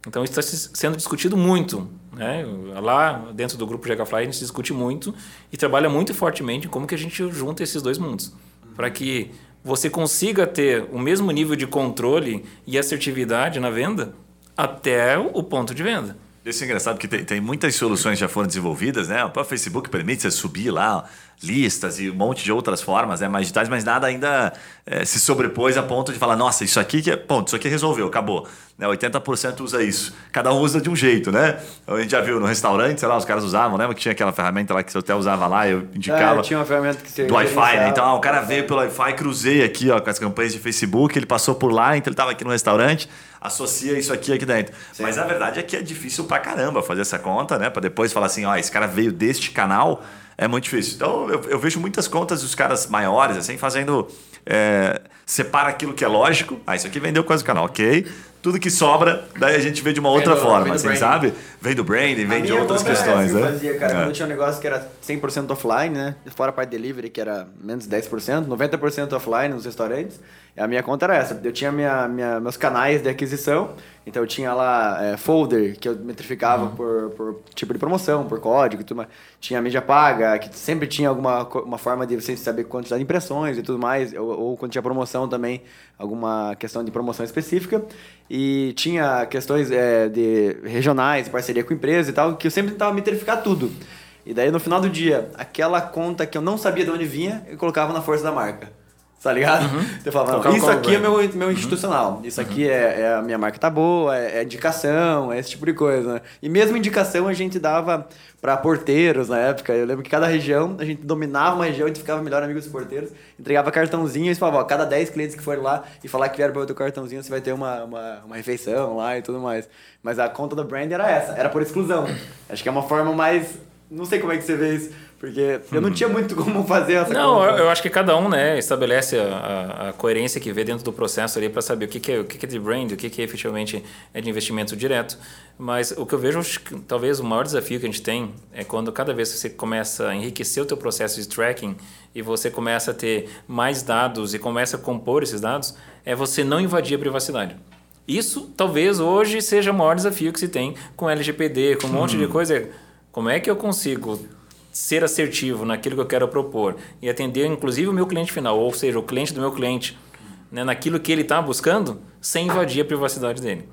S2: Então, isso está sendo discutido muito. Né? Lá dentro do grupo Jegafly, a gente discute muito e trabalha muito fortemente em como que a gente junta esses dois mundos. Para que você consiga ter o mesmo nível de controle e assertividade na venda até o ponto de venda.
S3: Isso é engraçado porque tem, tem muitas soluções já foram desenvolvidas, né? O próprio Facebook permite você subir lá listas e um monte de outras formas né, mais digitais, mas nada ainda é, se sobrepôs a ponto de falar, nossa, isso aqui que é, ponto, isso aqui resolveu, acabou. Né, 80% usa isso. Cada um usa de um jeito, né? A gente já viu no restaurante, sei lá, os caras usavam, lembra que tinha aquela ferramenta lá que você até usava lá, eu indicava. É,
S1: tinha uma ferramenta que você
S3: Do Wi-Fi, né? Então, ah, o cara veio pelo Wi-Fi, cruzei aqui, ó, com as campanhas de Facebook, ele passou por lá, então ele estava aqui no restaurante, associa isso aqui aqui dentro. Sim. Mas a verdade é que é difícil pra caramba fazer essa conta, né? Para depois falar assim, ó, esse cara veio deste canal é muito difícil. Então, eu, eu vejo muitas contas dos caras maiores, assim, fazendo. É, separa aquilo que é lógico. Ah, isso aqui vendeu quase o canal, ok. Tudo que sobra, daí a gente vê de uma outra do, forma, assim, sabe? Vem do branding, vem de outras questões, né?
S1: Fazia, cara, é. tinha um negócio que era 100% offline, né? Fora a parte delivery, que era menos 10%, 90% offline nos restaurantes. A minha conta era essa. Eu tinha minha, minha, meus canais de aquisição. Então eu tinha lá é, folder que eu metrificava uhum. por, por tipo de promoção, por código e tudo mais. Tinha a mídia paga, que sempre tinha alguma uma forma de você saber quantidade de impressões e tudo mais. Ou, ou quando tinha promoção também, alguma questão de promoção específica. E tinha questões é, de regionais, parceria com empresas e tal, que eu sempre tentava metrificar tudo. E daí no final do dia, aquela conta que eu não sabia de onde vinha, eu colocava na força da marca. Tá ligado? Uhum. Você fala, não, isso aqui é meu, meu uhum. institucional. Isso aqui uhum. é, é, a minha marca tá boa, é, é, indicação, é esse tipo de coisa. Né? E mesmo indicação a gente dava para porteiros na época. Eu lembro que cada região, a gente dominava uma região, a gente ficava melhor amigo dos porteiros, entregava cartãozinho e falava, ó, cada 10 clientes que forem lá e falar que vieram para o teu cartãozinho, você vai ter uma, uma, uma refeição lá e tudo mais. Mas a conta do brand era essa, era por exclusão. Acho que é uma forma mais não sei como é que você vê isso, porque eu não tinha muito como fazer essa
S2: Não,
S1: conta.
S2: eu, acho que cada um né, estabelece a, a, coerência que vê dentro do processo ali para saber o que, que, é, o que, que é de brand, o que, que efetivamente é de investimento direto. Mas o que eu vejo, talvez o maior desafio que a gente tem é quando cada vez que você começa a enriquecer o teu processo de tracking e você começa a ter mais dados e começa a compor esses dados, é você não invadir a privacidade. Isso talvez hoje seja o maior desafio que se tem com LGPD, com um monte de coisa. Como é que eu consigo ser assertivo naquilo que eu quero propor e atender inclusive o meu cliente final, ou seja, o cliente do meu cliente, né, naquilo que ele está buscando, sem invadir a privacidade dele.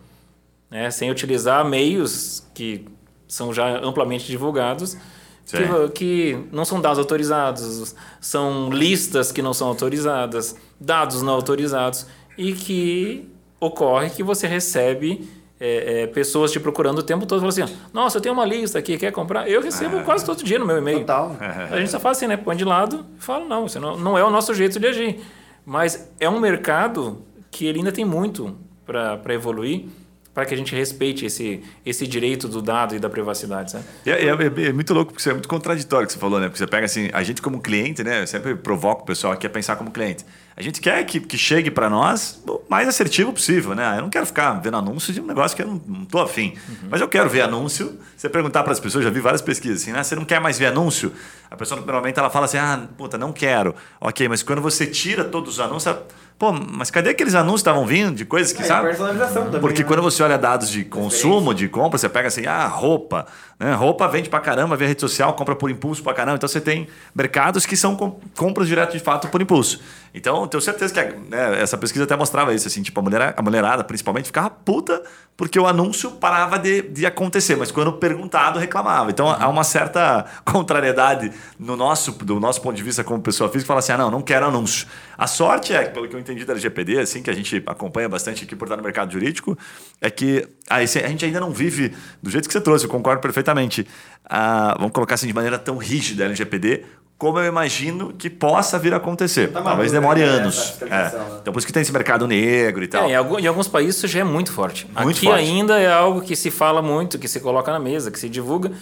S2: Né, sem utilizar meios que são já amplamente divulgados, que, que não são dados autorizados, são listas que não são autorizadas, dados não autorizados, e que ocorre que você recebe é, é, pessoas te procurando o tempo todo, falando assim, nossa, eu tenho uma lista aqui, quer comprar? Eu recebo quase todo dia no meu e-mail.
S1: Total.
S2: A gente só faz assim, né? Põe de lado e fala, não, isso não, não é o nosso jeito de agir. Mas é um mercado que ele ainda tem muito para evoluir, para que a gente respeite esse, esse direito do dado e da privacidade, sabe?
S3: E É, é- é muito louco, porque isso é muito contraditório que você falou, né? Porque você pega assim, a gente como cliente, né? Eu sempre provoco o pessoal aqui a pensar como cliente. A gente quer que, que chegue para nós o mais assertivo possível, né? Eu não quero ficar vendo anúncio de um negócio que eu não, não tô afim. Mas eu quero ver anúncio. Você perguntar para as pessoas, já vi várias pesquisas assim, né? Você não quer mais ver anúncio? A pessoa normalmente ela fala assim, ah, puta, não quero. Ok, mas quando você tira todos os anúncios, ela, pô, mas cadê aqueles anúncios que estavam vindo de coisas que,
S1: É,
S3: sabe?
S1: personalização também,
S3: Porque
S1: né?
S3: quando você olha dados de consumo, de compra, você pega assim, ah, roupa. Né? Roupa vende pra caramba, vê rede social, compra por impulso pra caramba. Então você tem mercados que são com- compras direto de fato por impulso. Então, tenho certeza que né, essa pesquisa até mostrava isso, assim, tipo, a, mulher, a mulherada, principalmente, ficava puta porque o anúncio parava de, de acontecer, mas quando perguntado, reclamava. Então, há uma certa contrariedade no nosso, do nosso ponto de vista como pessoa física, fala assim, ah, não, não quero anúncio. A sorte é, pelo que eu entendi da LGPD, assim, que a gente acompanha bastante aqui por estar no mercado jurídico, é que a, esse- a gente ainda não vive do jeito que você trouxe, eu concordo perfeitamente. Ah, vamos colocar assim de maneira tão rígida a LGPD, como eu imagino que possa vir a acontecer.
S1: Tá
S3: Talvez demore
S1: né,
S3: anos. É.
S1: né?
S3: Então, por isso que tem esse mercado negro e tal.
S2: É, em, alguns países isso já é muito forte.
S3: Muito
S2: Aqui
S3: forte.
S2: ainda é algo que se fala muito, que se coloca na mesa, que se divulga.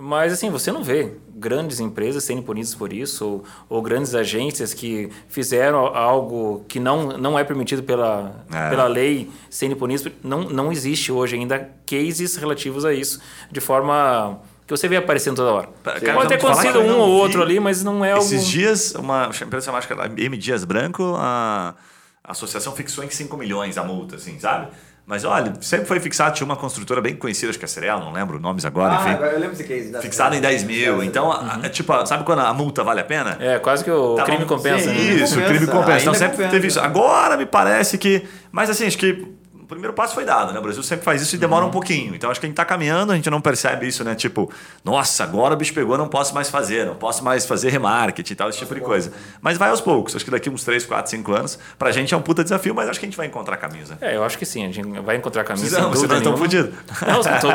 S2: Mas assim, você não vê grandes empresas sendo punidas por isso, ou, ou grandes agências que fizeram algo que não, não é permitido pela,
S3: É.
S2: pela lei sendo punidas. por- Não, não existe hoje ainda cases relativos a isso, de forma que você vê aparecendo toda hora.
S3: Cara,
S2: Pode ter acontecido um ou outro ali, mas não é.
S3: Esses dias, uma empresa chamada era M. Dias Branco, a, associação fixou em 5 milhões a multa, assim, sabe? Mas olha, sempre foi fixado, tinha uma construtora bem conhecida, acho que é a Cerel, não lembro nomes agora,
S1: Ah,
S3: enfim.
S1: agora eu lembro esse case. da-
S3: Fixado em 10 mil. Então, a-
S1: Uhum.
S3: a- tipo, sabe quando a multa vale a pena?
S2: É, quase que o
S3: Tá
S2: crime
S3: bom,
S2: compensa.
S1: sim,
S2: né?
S3: Isso,
S1: Compensa,
S3: crime compensa. Então sempre
S1: compensa.
S3: teve isso. Agora me parece que. Mas assim, acho que o primeiro passo foi dado, né? O Brasil sempre faz isso e demora
S1: Uhum.
S3: um pouquinho. Então acho que a gente tá caminhando, a gente não percebe isso, né? Tipo, nossa, agora o bicho pegou, não posso mais fazer, não posso mais fazer remarketing e tal, esse tipo de coisa. Mas vai aos poucos. Acho que daqui uns 3, 4, 5 anos, pra gente é um puta desafio, mas acho que a gente vai encontrar caminhos, né?
S2: É, eu acho que sim, a gente vai encontrar caminho. sem
S3: Não, senão estão fodidos.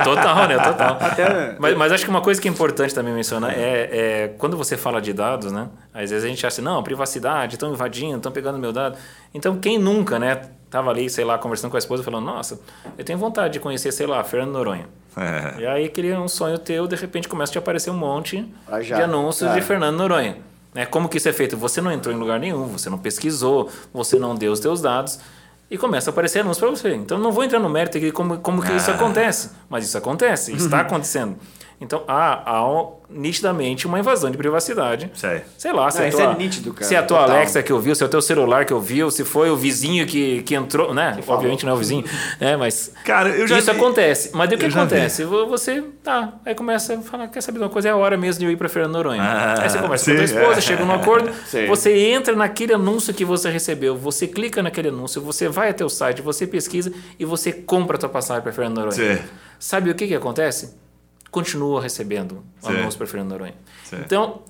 S2: Total, né? Total.
S1: Até-
S2: Mas, mas acho que uma coisa que é importante também mencionar é, é quando você fala de dados, né? Às vezes a gente acha assim, não, privacidade, estão invadindo, estão pegando meu dado. Então, quem nunca, né? Tava ali, sei lá, conversando com a esposa, falando, nossa, eu tenho vontade de conhecer, sei lá, Fernando Noronha.
S3: É.
S2: E aí, aquele é um sonho teu, de repente começa a te aparecer um monte
S1: Ah, já.
S2: de anúncios
S1: É.
S2: de Fernando Noronha. Né? Como que isso é feito? Você não entrou em lugar nenhum, você não pesquisou, você não deu os teus dados e começa a aparecer anúncios para você. Então, não vou entrar no mérito de como, como que isso
S3: Ah.
S2: acontece, mas isso acontece, está acontecendo. Então, há, há um- nitidamente uma invasão de privacidade.
S3: Sei.
S2: Sei lá, se,
S1: Não,
S2: a
S1: isso
S2: tua,
S1: é nítido, cara,
S2: se é a tua
S1: total.
S2: Alexa que ouviu, se é o teu celular que ouviu, se foi o vizinho que, que entrou, né?
S1: falou.
S2: Obviamente não é o vizinho, né? Mas
S3: Cara, eu já
S2: isso
S3: vi-
S2: acontece. Mas daí o que
S3: vi.
S2: acontece? Vo- Você, tá, aí começa a falar, quer saber de uma coisa? É a hora mesmo de eu ir para Fernando Noronha.
S3: Ah,
S2: aí você conversa
S3: sim,
S2: com a tua esposa,
S3: é.
S2: chega num acordo,
S1: Sim.
S2: você entra naquele anúncio que você recebeu, você clica naquele anúncio, você vai até o site, você pesquisa e você compra a tua passagem para Fernando Noronha.
S3: Sim.
S2: Sabe o que, que acontece? Continua recebendo para Fernando Noronha.
S3: Sim.
S2: Então,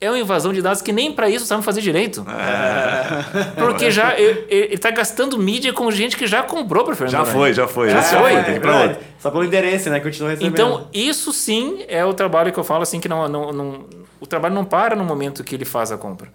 S2: é uma invasão de dados que nem para isso sabem fazer direito.
S3: É.
S2: Porque já ele está gastando mídia com gente que já comprou para Fernando
S3: Já
S2: Noronha.
S3: foi, já foi.
S2: Já
S3: Esse
S2: foi.
S3: tem que ir pra
S1: verdade.
S3: outro.
S1: Só pelo endereço, né? Continua recebendo.
S2: Então, isso sim é o trabalho que eu falo assim que não, não, não- o trabalho não para no momento que ele faz a compra.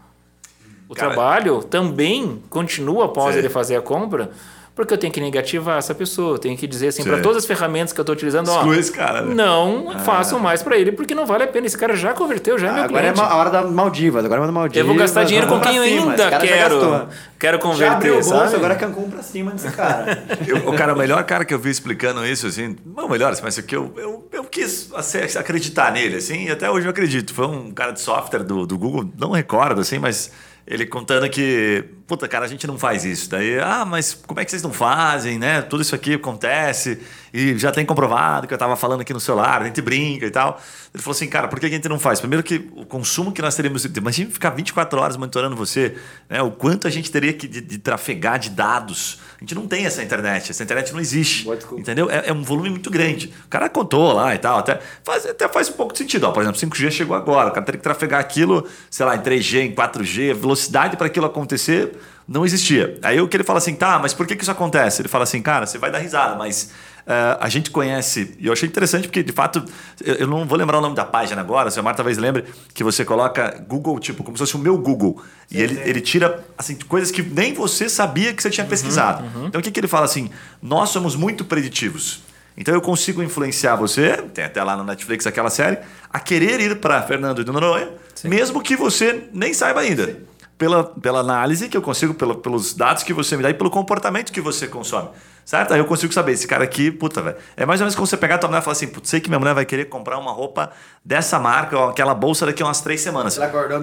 S2: O
S3: Cara-
S2: trabalho também continua após
S3: Sim.
S2: ele fazer a compra, porque eu tenho que negativar essa pessoa, eu tenho que dizer assim
S3: Sim.
S2: para todas as ferramentas que eu estou utilizando, ó,
S3: Exclui esse cara, né?
S2: não façam mais para ele, porque não vale a pena. Esse cara já converteu, já é meu
S1: Agora é
S2: cliente.
S1: ma- a hora da Maldivas, agora manda Maldivas.
S2: eu vou gastar dinheiro com quem eu ainda quero, quero
S1: Já abriu o
S2: converter,
S1: bolso, agora é Cancún pra cima desse cara.
S3: Eu- o cara, o melhor cara que eu vi explicando isso, assim, não o melhor, mas é que eu, eu, eu quis assim, acreditar nele, assim, e até hoje eu acredito. Foi um cara de software do, do Google, não recordo, assim, mas ele contando que, puta, cara, a gente não faz isso. Daí, ah, mas como é que vocês não fazem, né? Tudo isso aqui acontece e já tem comprovado que eu tava falando aqui no celular, a gente brinca e tal. Ele falou assim, cara, por que a gente não faz? Primeiro que o consumo que nós teríamos, imagina ficar 24 horas monitorando você, né? O quanto a gente teria que de, de trafegar de dados. A gente não tem essa internet, essa internet não existe. Entendeu? É, é um volume muito grande. O cara contou lá e tal, até faz, até faz um pouco de sentido. Ó, por exemplo, 5G chegou agora, o cara teria que trafegar aquilo, sei lá, em 3G, em 4G, a velocidade para aquilo acontecer não existia. Aí o que ele fala assim, tá, mas por que, que isso acontece? Ele fala assim, cara, você vai dar risada, mas eh, a gente conhece, e eu achei interessante porque, de fato, eu, eu não vou lembrar o nome da página agora, se a Marta talvez lembre, que você coloca Google, tipo, como se fosse o meu Google. e ele, ele tira, assim, coisas que nem você sabia que você tinha pesquisado. Então, o que, que ele fala assim? Nós somos muito preditivos. Então eu consigo influenciar você, tem até lá no Netflix aquela série, a querer ir para Fernando de Noronha, mesmo que você nem saiba ainda. Pela, pela análise que eu consigo, pela, pelos dados que você me dá e pelo comportamento que você consome. Certo? Aí eu consigo saber, esse cara aqui, puta, velho. É mais ou menos como você pegar a tua mulher e falar assim, putz, sei que minha mulher vai querer comprar uma roupa dessa marca, ou aquela bolsa daqui a umas três semanas.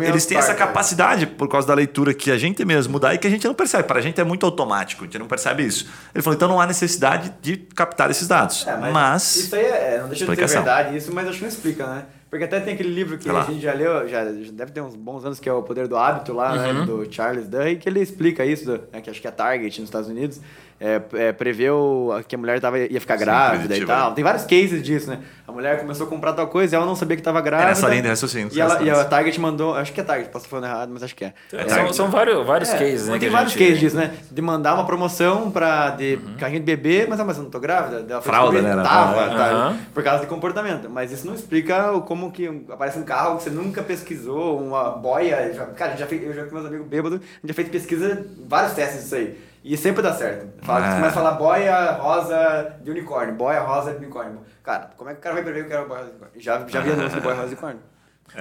S3: Eles têm essa
S1: né?
S3: capacidade, por causa da leitura que a gente mesmo dá e que a gente não percebe. Para a gente é muito automático, a gente não percebe isso. Ele falou, então não há necessidade de captar esses dados.
S1: É,
S3: mas
S1: Isso aí é, não deixa de ser verdade, isso, mas acho que não explica, né? Porque até tem aquele livro que a gente já leu, já, já deve ter uns bons anos, que é O Poder do Hábito lá,
S3: Uhum.
S1: né? Do Charles Duhigg, que ele explica isso, né, que acho que é Target nos Estados Unidos, é, é, preveu que a mulher tava, ia ficar grávida e tal.
S3: é.
S1: Tem vários cases disso, né? A mulher começou a comprar tal coisa e ela não sabia que tava grávida.
S3: nessa linha de raciocínio,
S1: E, ela, e a. Target mandou, acho que é Target, posso estar falando errado, mas acho que é.
S2: É,
S1: É,
S2: são, são vários, vários
S1: é,
S2: cases, né?
S1: Tem vários
S2: gente-
S1: cases disso, né? De mandar uma promoção pra de carrinho de bebê, mas, ah, mas eu não tô grávida. Ela
S3: Fralda, né?
S1: Tava,
S3: Aham.
S1: tá, por causa de comportamento. Mas isso não explica como que aparece um carro que você nunca pesquisou, uma boia. já- cara, já fez, eu já com meus amigos bêbados, a gente já fez pesquisa, vários testes disso aí. E sempre dá certo. Fala,
S3: Ah.
S1: Começa a falar boia rosa de unicórnio, boia rosa de unicórnio. Cara, como é que o cara vai prever que eu quero boia rosa de unicórnio? Já, já vi anúncio de boia rosa de unicórnio.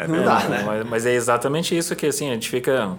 S1: não
S2: É,
S1: dá, né?
S2: Mas, mas é exatamente isso que assim, a gente fica.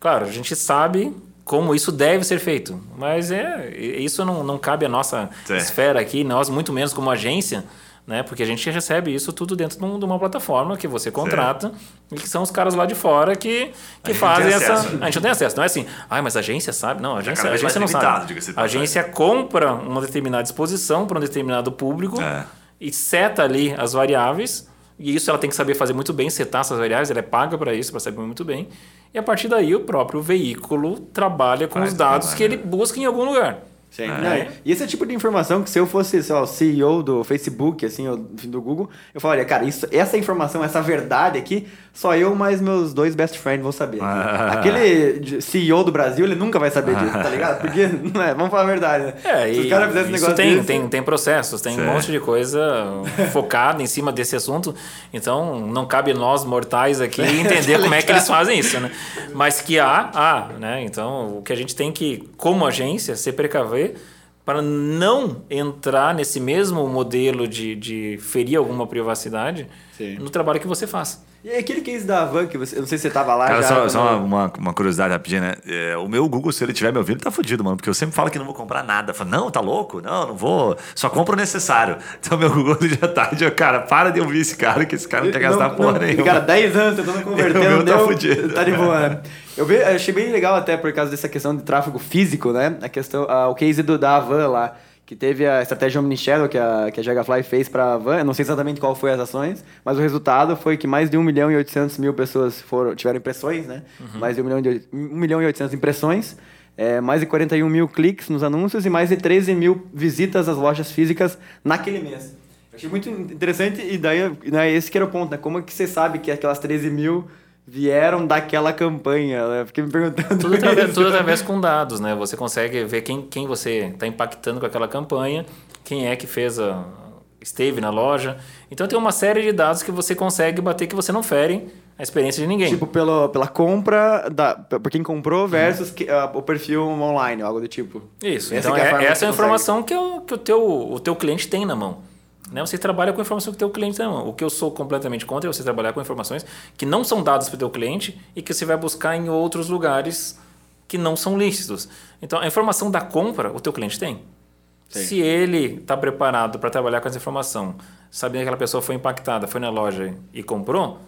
S2: Claro, a gente sabe como isso deve ser feito, mas é isso não, não cabe à nossa
S3: Sim.
S2: esfera aqui, nós muito menos como agência, né? Porque a gente recebe isso tudo dentro de um- de uma plataforma que você contrata e que são os caras lá de fora que, que fazem essa.
S3: acesso.
S2: A gente não tem acesso, não é assim, ah, mas a agência sabe. Não, a agência,
S3: cada
S2: a agência não
S3: limitado,
S2: sabe. A agência compra uma determinada exposição para um determinado público
S3: É.
S2: e seta ali as variáveis. E isso ela tem que saber fazer muito bem, setar essas variáveis, ela é paga para isso, para saber muito bem. E a partir daí o próprio veículo trabalha com
S3: Faz
S2: os dados
S3: trabalho,
S2: que ele
S3: né?
S2: busca em algum lugar.
S1: Sim.
S2: É.
S1: Não, e esse é o tipo de informação que se eu fosse sei lá, o CEO do Facebook, assim, ou do Google, eu falaria, cara, isso, essa informação, essa verdade aqui, só eu mais meus dois best friends vão saber.
S3: Ah.
S1: Aquele CEO do Brasil, ele nunca vai saber disso, tá ligado? Porque, não é, vamos falar a verdade, né?
S2: É,
S1: se os caras fizessem
S2: isso
S1: negócio
S2: tem,
S1: desse,
S2: tem, tem processos, tem
S3: Sim.
S2: um monte de coisa focada em cima desse assunto. Então, não cabe nós mortais aqui entender como é que eles fazem isso, né? Mas que há, há, né? Então, o que a gente tem que, como agência, se para não entrar nesse mesmo modelo de, de ferir alguma privacidade
S1: Sim.
S2: no trabalho que você faz.
S1: E aquele case da Van, que você, eu não sei se você tava lá
S3: Cara,
S1: já.
S3: só,
S1: quando-
S3: só uma, uma, curiosidade rapidinha, né? É, o meu Google, se ele estiver me ouvindo, tá fudido, mano. Porque eu sempre falo que não vou comprar nada. Eu falo, não, tá louco? Não, não vou. Só compro o necessário. Então, meu Google já tá. de, Cara, para de ouvir esse cara, que esse cara não quer gastar
S1: Não,
S3: porra
S1: não,
S3: nenhuma.
S1: Cara, 10 anos tentando converter,
S3: O meu tá
S1: deu,
S3: fudido.
S1: Tá de boa, né? Eu vi, achei bem legal até por causa dessa questão de tráfego físico, né? A questão, ah, o case do, da Avan lá, que teve a estratégia Omnichannel que a, que a Jagafly fez para a Avan. Eu não sei exatamente qual foi as ações, mas o resultado foi que mais de 1 milhão e 800 mil pessoas foram, tiveram impressões, né? Mais de 1 milhão, de, 1 milhão e 800 impressões. é, mais de 41 mil cliques nos anúncios e mais de 13 mil visitas às lojas físicas naquele mês. Eu achei muito interessante e daí né, esse que era o ponto, né? Como é que você sabe que aquelas 13 mil vieram daquela campanha? Né? Fiquei me perguntando
S2: Tudo através, tudo através com dados, né? Você consegue ver quem, quem você está impactando com aquela campanha, quem é que fez a. esteve na loja. Então tem uma série de dados que você consegue bater que você não fere a experiência de ninguém.
S1: Tipo, pelo, pela compra, da, por quem comprou versus que, uh, o perfil online, algo do tipo.
S2: Isso.
S1: Essa
S2: então,
S1: é
S2: é- essa é a informação que, o, que o, teu, o teu cliente tem na mão. Né? Você trabalha com a informação que o teu cliente tem. O que eu sou completamente contra é você trabalhar com informações que não são dadas para o teu cliente e que você vai buscar em outros lugares que não são lícitos. Então, a informação da compra, o teu cliente tem.
S1: Sim.
S2: Se ele está preparado para trabalhar com essa informação, sabendo que aquela pessoa foi impactada, foi na loja e comprou,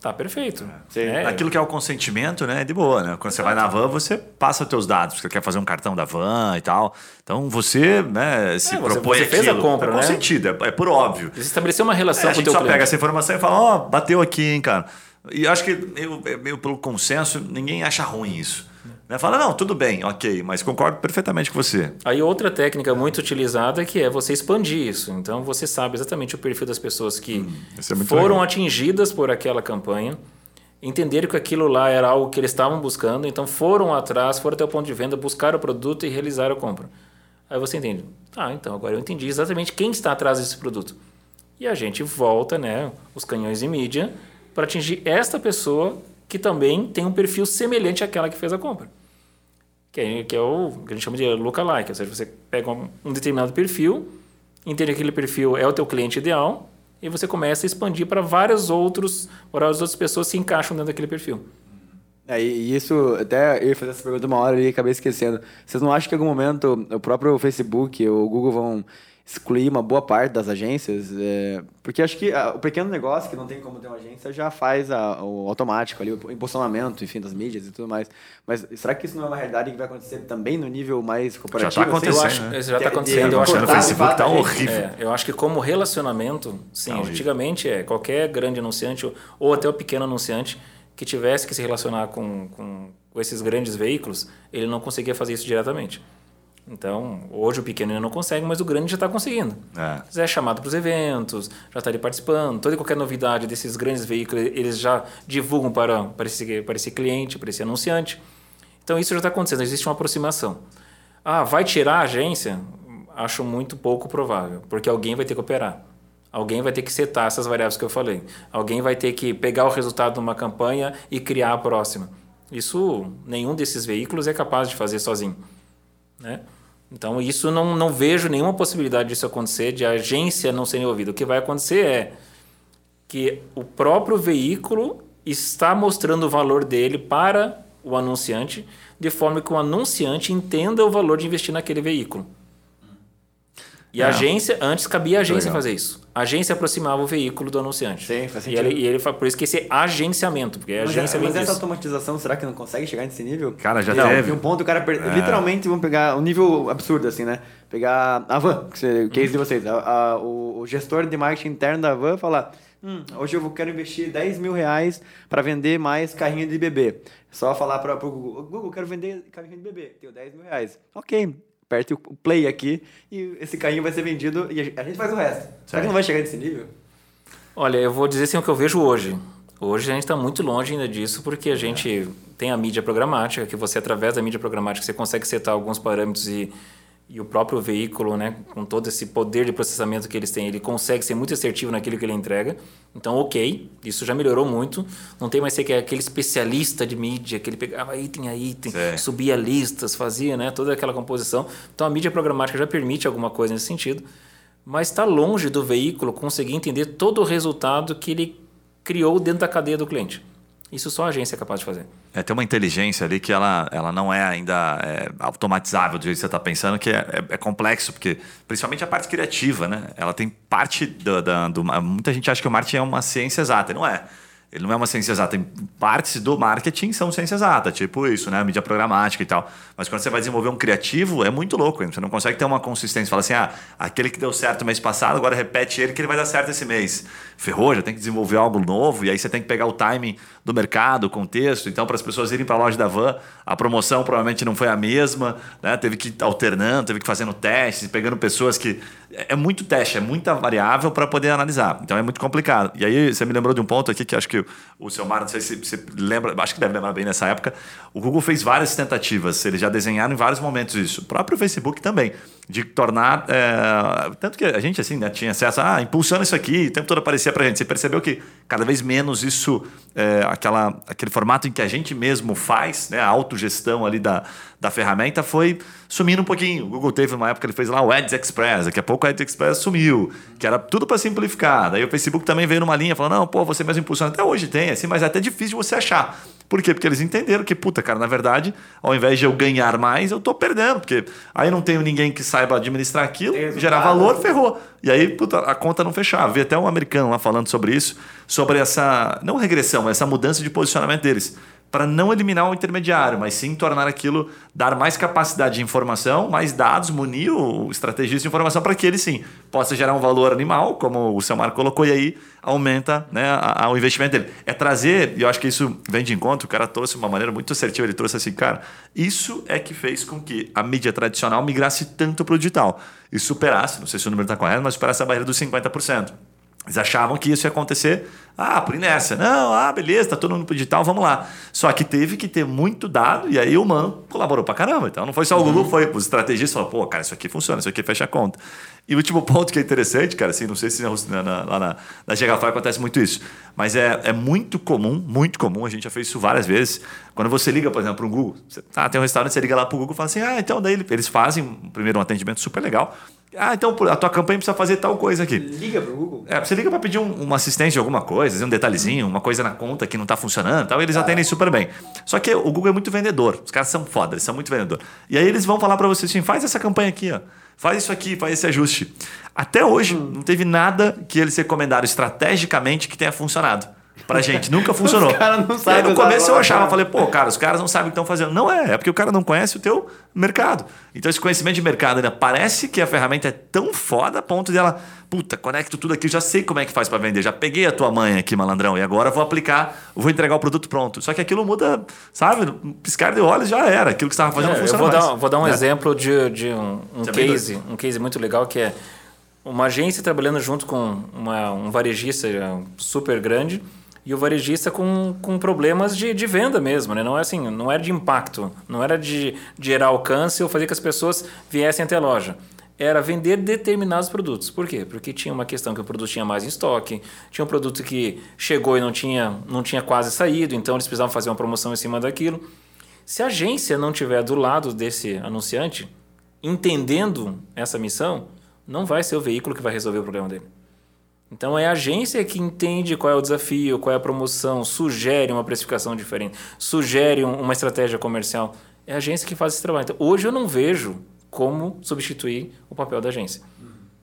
S2: tá perfeito. É,
S3: Aquilo que é o consentimento, né? é De boa, né? Quando você vai na van, você passa teus dados, porque você quer fazer um cartão da van e tal. Então você, né, se
S2: É, você-
S3: propõe
S2: você fez a
S3: aquilo.
S2: compra,
S3: é
S2: né?
S3: consentido, é, é por óbvio.
S2: Você estabeleceu uma
S3: É,
S2: relação
S3: a
S2: com o
S3: gente
S2: teu
S3: só
S2: cliente.
S3: pega essa informação e fala, ó, bateu aqui, hein, cara. E eu acho que meio, é meio pelo consenso, ninguém acha ruim isso. Né? Fala, não, tudo bem, ok, mas concordo perfeitamente com você.
S2: Aí outra técnica muito utilizada que é você expandir isso. Então você sabe exatamente o perfil das pessoas que
S3: isso é
S2: foram
S3: legal.
S2: atingidas por aquela campanha, entenderam que aquilo lá era algo que eles estavam buscando, então foram atrás, foram até o ponto de venda, buscaram o produto e realizaram a compra. Aí você entende, tá, então agora eu entendi exatamente quem está atrás desse produto. E a gente volta, né, os canhões de mídia, para atingir esta pessoa que também tem um perfil semelhante àquela que fez a compra. Que é, que é o que a gente chama de lookalike, ou seja, você pega um, um determinado perfil, entende que aquele perfil é o teu cliente ideal, e você começa a expandir para vários outros, várias outras pessoas se encaixam dentro daquele perfil.
S1: É, e isso, até eu ia fazer essa pergunta uma hora e acabei esquecendo. Vocês não acham que em algum momento o próprio Facebook ou o Google vão excluir uma boa parte das agências? É, porque acho que ah, o pequeno negócio, que não tem como ter uma agência, já faz a- o automático ali, o impulsionamento, enfim, das mídias e tudo mais. Mas será que isso não é uma realidade que vai acontecer também no nível mais corporativo?
S3: tá
S1: assim?
S3: acontecendo,
S2: Eu acho,
S3: né?
S2: Isso já
S1: Que-
S2: está
S1: de-
S2: acontecendo. Eu acho que
S1: de
S3: Facebook tá
S1: a gente-
S3: horrível.
S2: É, eu acho que como relacionamento, sim,
S3: Tá
S2: antigamente é qualquer grande anunciante ou- ou até o pequeno anunciante que tivesse que se relacionar com, com, com esses grandes veículos, ele não conseguia fazer isso diretamente. Então, hoje o pequeno ainda não consegue, mas o grande já está conseguindo.
S3: É.
S2: Já é chamado para os eventos, já está ali participando. Toda e qualquer novidade desses grandes veículos, eles já divulgam para, para, esse, para esse cliente, para esse anunciante. Então, isso já está acontecendo, existe uma aproximação. Ah, vai tirar a agência? Acho muito pouco provável, porque alguém vai ter que operar. Alguém vai ter que setar essas variáveis que eu falei. Alguém vai ter que pegar o resultado de uma campanha e criar a próxima. Isso, nenhum desses veículos é capaz de fazer sozinho. Né? Então, isso não, não vejo nenhuma possibilidade disso acontecer, de a agência não ser envolvida. O que vai acontecer é que o próprio veículo está mostrando o valor dele para o anunciante, de forma que o anunciante entenda o valor de investir naquele veículo. E a
S3: É.
S2: agência, antes cabia a agência fazer isso. A agência aproximava o veículo do anunciante.
S1: Sim, faz
S2: E
S1: sentido.
S2: ele, e ele por isso que esse agenciamento, porque a
S1: Mas,
S2: agência
S1: é-
S2: vem
S1: mas essa automatização, será que não consegue chegar nesse nível?
S3: Cara, já
S1: Não,
S3: teve.
S1: Um ponto, o cara per- literalmente vão pegar um nível absurdo, assim, né? Pegar a van, que você- o case de vocês, a- a- o, o gestor de marketing interno da van falar. Hum, hoje eu vou- quero investir 10 mil reais para vender mais carrinho de bebê. Só falar para o Google, Google, quero vender carrinho de bebê, tenho 10 mil reais. Ok, aperte o play aqui e esse carrinho vai ser vendido e a gente- faz o resto. Será
S3: Certo.
S1: que não vai chegar nesse nível?
S2: Olha, eu vou dizer assim o que eu vejo hoje. Hoje a gente está muito longe ainda disso, porque a gente tem a mídia programática, que você, através da mídia programática, você consegue setar alguns parâmetros e, e o próprio veículo, né, com todo esse poder de processamento que eles têm, ele consegue ser muito assertivo naquilo que ele entrega. Então, ok, isso já melhorou muito. Não tem mais ser que é aquele especialista de mídia, que ele pegava item a item, subia listas, fazia né, toda aquela composição. Então, a mídia programática já permite alguma coisa nesse sentido mas está longe do veículo conseguir entender todo o resultado que ele criou dentro da cadeia do cliente. Isso só a agência é capaz de fazer.
S3: É, tem uma inteligência ali que ela, ela não é ainda é, automatizável do jeito que você está pensando, que é, é- é complexo, porque principalmente a parte criativa, né? Ela tem parte da, do. Muita gente acha que o marketing é uma ciência exata, não é. Ele não é uma ciência exata. Tem partes do marketing são ciência exata, tipo isso, né? Mídia programática e tal. Mas quando você vai desenvolver um criativo, é muito louco. Você não consegue ter uma consistência. Fala assim, ah, aquele que deu certo mês passado, agora repete ele que ele vai dar certo esse mês. Ferrou, já tem que desenvolver algo novo. E aí você tem que pegar o timing do mercado, o contexto. Então, para as pessoas irem para a loja da van, a promoção provavelmente não foi a mesma, né? Teve que ir alternando, teve que ir fazendo testes, pegando pessoas que. É é muito teste, é muita variável para poder analisar. Então é muito complicado. E aí você me lembrou de um ponto aqui que acho que o seu Mar, não sei se você lembra, acho que deve lembrar bem nessa época, o Google fez várias tentativas, eles já desenharam em vários momentos isso. O próprio Facebook também, de tornar. É, tanto que a gente assim, né, tinha acesso, ah, impulsando isso aqui, o tempo todo aparecia para gente. Você percebeu que cada vez menos isso, é, aquela, aquele formato em que a gente mesmo faz, né, a autogestão ali da, da ferramenta, foi sumindo um pouquinho. O Google teve uma época, ele fez lá o Ads Express, daqui a pouco o Ads Express sumiu, que era tudo para simplificar. Daí o Facebook também veio numa linha falando, não, pô, você mesmo impulsiona. Até hoje tem, assim, mas é até difícil de você achar. Por quê? Porque eles entenderam que, puta, cara, na verdade, ao invés de eu ganhar mais, eu tô perdendo. Porque aí não tenho ninguém que saiba administrar aquilo, gerar valor, ferrou. E aí, puta, a conta não fechava. Vi até um americano lá falando sobre isso, sobre essa, não regressão, mas essa mudança de posicionamento deles para não eliminar o intermediário, mas sim tornar aquilo, dar mais capacidade de informação, mais dados, munir o estrategista de informação para que ele sim possa gerar um valor animal, como o seu Marco colocou, e aí aumenta né, a, a, o investimento dele. É trazer, e eu acho que isso vem de encontro, o cara trouxe uma maneira muito assertiva, ele trouxe assim, cara, isso é que fez com que a mídia tradicional migrasse tanto para o digital e superasse, não sei se o número está correto, mas superasse a barreira dos 50%. Eles achavam que isso ia acontecer, ah, por inércia. Não, ah, beleza, tá todo mundo pro digital, vamos lá. Só que teve que ter muito dado, e aí o Man colaborou pra caramba. Então não foi só o Google, uhum. foi os estrategistas falaram, pô, cara, isso aqui funciona, isso aqui fecha a conta. E o último ponto que é interessante, cara, assim, não sei se na, na, lá na, na acontece muito isso, mas é, é muito comum, muito comum, a gente já fez isso várias vezes. Quando você liga, por exemplo, para o Google, você, ah, tem um restaurante, você liga lá para o Google e fala assim, ah, então daí eles fazem primeiro um atendimento super legal, ah, então a tua campanha precisa fazer tal coisa aqui.
S1: Liga pro Google?
S3: É, você liga para pedir um, uma assistência de alguma coisa, um detalhezinho, uma coisa na conta que não está funcionando tal, eles ah. atendem super bem. Só que o Google é muito vendedor. Os caras são foda, eles são muito vendedor. E aí eles vão falar para você assim: faz essa campanha aqui, ó. Faz isso aqui, faz esse ajuste. Até hoje, hum. não teve nada que eles recomendaram estrategicamente que tenha funcionado pra gente. Nunca funcionou. Os cara não sabem. no começo eu achava, falei, pô, cara, os caras não sabem o que estão fazendo. Não é, é porque o cara não conhece o teu mercado. Então esse conhecimento de mercado ainda parece que a ferramenta é tão foda a ponto de ela, puta, conecto tudo aqui, já sei como é que faz para vender, já peguei a tua mãe aqui, malandrão, e agora vou aplicar, vou entregar o produto pronto. Só que aquilo muda, sabe? Piscar de olhos já era, aquilo que você estava fazendo é, não funciona
S2: eu vou
S3: mais.
S2: Dar, vou dar um né? exemplo de, de um, um case, um case muito legal que é uma agência trabalhando junto com uma, um varejista super grande e o varejista com, com problemas de, de venda mesmo, né? Não é assim, não era de impacto, não era de, de gerar alcance ou fazer que as pessoas viessem até a loja. Era vender determinados produtos. Por quê? Porque tinha uma questão que o produto tinha mais em estoque, tinha um produto que chegou e não tinha, não tinha quase saído, então eles precisavam fazer uma promoção em cima daquilo. Se a agência não tiver do lado desse anunciante, entendendo essa missão, não vai ser o veículo que vai resolver o problema dele. Então é a agência que entende qual é o desafio, qual é a promoção, sugere uma precificação diferente, sugere uma estratégia comercial. É a agência que faz esse trabalho. Então, hoje eu não vejo como substituir o papel da agência.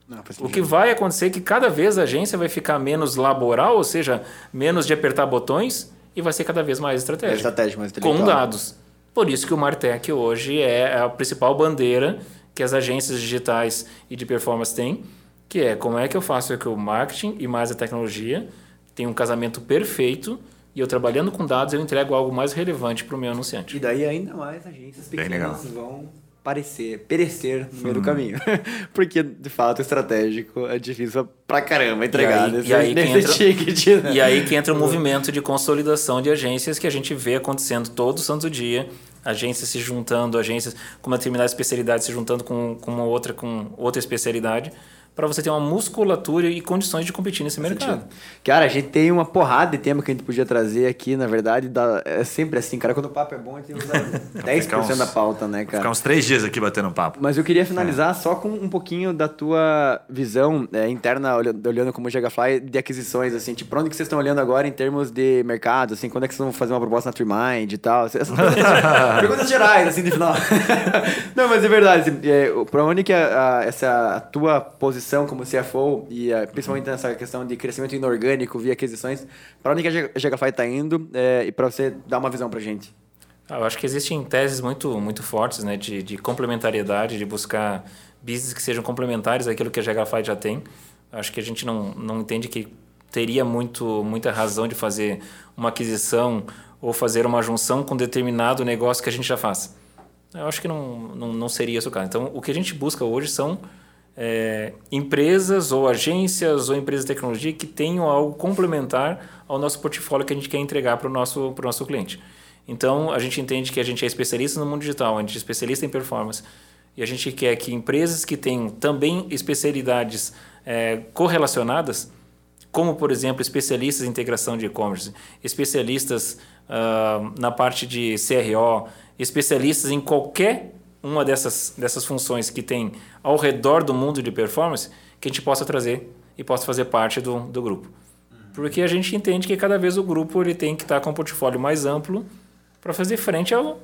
S2: Não, o que vai acontecer é que cada vez a agência vai ficar menos laboral, ou seja, menos de apertar botões, e vai ser cada vez mais estratégica. É
S1: estratégia mais
S2: Com dados. Por isso que o Martech hoje é a principal bandeira que as agências digitais e de performance têm que é como é que eu faço que o marketing e mais a tecnologia tem um casamento perfeito e eu trabalhando com dados eu entrego algo mais relevante para o meu anunciante.
S1: E daí ainda mais agências pequenas vão parecer, perecer no meio hum. do caminho. Porque, de fato, estratégico é difícil pra caramba entregar
S2: e aí, nesse, e aí nesse ticket. Né? E aí que entra o um movimento de consolidação de agências que a gente vê acontecendo todo santo dia. Agências se juntando, agências com uma determinada especialidade se juntando com, com uma outra com outra especialidade para você ter uma musculatura e condições de competir nesse mercado.
S1: Cara, a gente tem uma porrada de tema que a gente podia trazer aqui, na verdade, dá, é sempre assim, cara, quando o papo é bom, a gente usa 10% uns, da pauta, né, cara?
S3: Ficar uns três dias aqui batendo papo.
S1: Mas eu queria finalizar é. só com um pouquinho da tua visão é, interna, olhando, olhando como Jagafly, de aquisições, assim, tipo, pra onde que vocês estão olhando agora em termos de mercado, assim, quando é que vocês vão fazer uma proposta na Trimind e tal? Essas perguntas gerais, assim, de final. Não, mas é verdade, assim, é, pra onde que a, a, essa a tua posição posição como CFO e uh, principalmente nessa questão de crescimento inorgânico via aquisições, para onde que a Gigafy está indo é, e para você dar uma visão para a gente?
S2: Ah, eu acho que existem teses muito, muito fortes né, de, de complementariedade, de buscar business que sejam complementares àquilo que a Gigafy já tem. Acho que a gente não, não entende que teria muito, muita razão de fazer uma aquisição ou fazer uma junção com determinado negócio que a gente já faz. Eu acho que não, não, não seria isso o caso. Então, o que a gente busca hoje são é, empresas ou agências ou empresas de tecnologia que tenham algo complementar ao nosso portfólio que a gente quer entregar para o nosso, pro nosso cliente. Então, a gente entende que a gente é especialista no mundo digital, a gente é especialista em performance, e a gente quer que empresas que tenham também especialidades é, correlacionadas, como, por exemplo, especialistas em integração de e-commerce, especialistas uh, na parte de CRO, especialistas em qualquer uma dessas, dessas funções que tem ao redor do mundo de performance, que a gente possa trazer e possa fazer parte do, do grupo. Porque a gente entende que cada vez o grupo ele tem que estar com um portfólio mais amplo para fazer frente ao,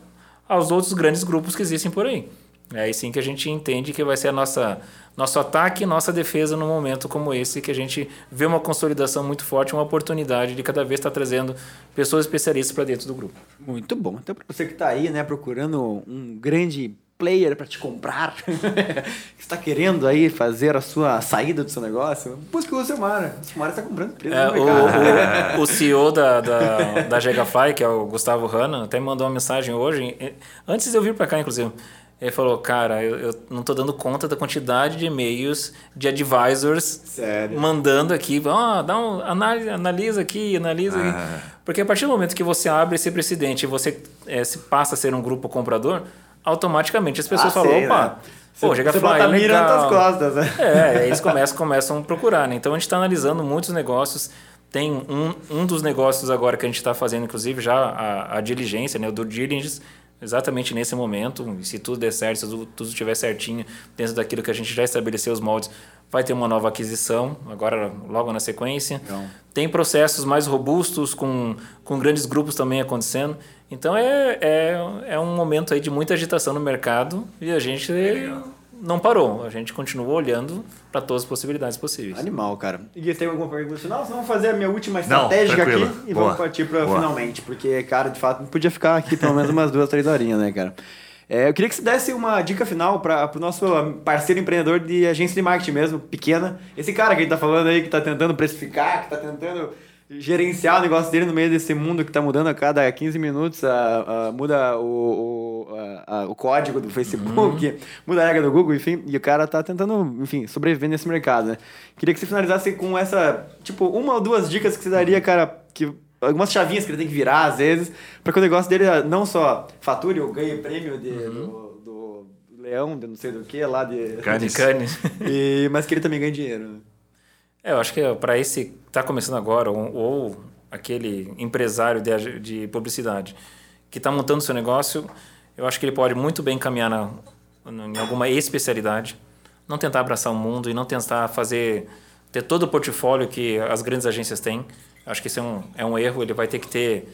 S2: aos outros grandes grupos que existem por aí. É aí sim que a gente entende que vai ser a nossa nosso ataque e nossa defesa num momento como esse, que a gente vê uma consolidação muito forte, uma oportunidade de cada vez estar trazendo pessoas especialistas para dentro do grupo.
S1: Muito bom. Então, para você que está aí, né, procurando um grande player para te comprar, que está querendo aí fazer a sua saída do seu negócio, busque o Silmar. O Silmar está comprando empresa
S2: é, o, o, o, CEO da, da, da Gigafly, que é o Gustavo Hanna, até me mandou uma mensagem hoje, antes de eu vir para cá, inclusive. Ele falou, cara, eu, eu não estou dando conta da quantidade de e-mails de advisors
S1: Sério?
S2: mandando aqui, ó, oh, dá um, analisa, analisa aqui, analisa ah. aqui. Porque a partir do momento que você abre esse precedente e você é, se passa a ser um grupo comprador, automaticamente as pessoas ah, falam, sei, opa, né? pô, chega
S1: Fly, é legal. costas, né?
S2: É, eles começam, começam a procurar, né? Então a gente está analisando muitos negócios. Tem um, um dos negócios agora que a gente está fazendo, inclusive, já a, a diligência, né? O do diligence, exatamente nesse momento, se tudo der certo, se tudo, tudo estiver certinho, dentro daquilo que a gente já estabeleceu os moldes, vai ter uma nova aquisição, agora logo na sequência. Então. Tem processos mais robustos, com, com grandes grupos também acontecendo. Então é, é, é um momento aí de muita agitação no mercado e a gente não parou. A gente continuou olhando para todas as possibilidades possíveis.
S1: Animal, cara. E tem alguma pergunta final? Vamos fazer a minha última estratégia não, aqui e Boa. vamos partir para finalmente. Porque, cara, de fato, não podia ficar aqui pelo menos umas duas, três horinhas, né, cara? É, eu queria que você desse uma dica final para o nosso parceiro empreendedor de agência de marketing mesmo, pequena. Esse cara que a gente tá falando aí, que está tentando precificar, que está tentando gerenciar o negócio dele no meio desse mundo que está mudando a cada 15 minutos, a, a muda o, o, a, o código do Facebook, uhum. muda a regra do Google, enfim, e o cara está tentando, enfim, sobreviver nesse mercado, né? Queria que você finalizasse com essa, tipo, uma ou duas dicas que você daria, cara, que algumas chavinhas que ele tem que virar às vezes, para que o negócio dele não só fature ou ganhe prêmio de, uhum. do, do, leão, de não sei do que, lá de...
S2: Canis. Canis.
S1: E, mas que ele também ganhe dinheiro, né?
S2: É, eu acho que para esse que está começando agora, ou, ou, aquele empresário de, de publicidade que está montando seu negócio, eu acho que ele pode muito bem caminhar na, em alguma especialidade, não tentar abraçar o mundo e não tentar fazer ter todo o portfólio que as grandes agências têm. Acho que isso é um, é um erro. Ele vai ter que ter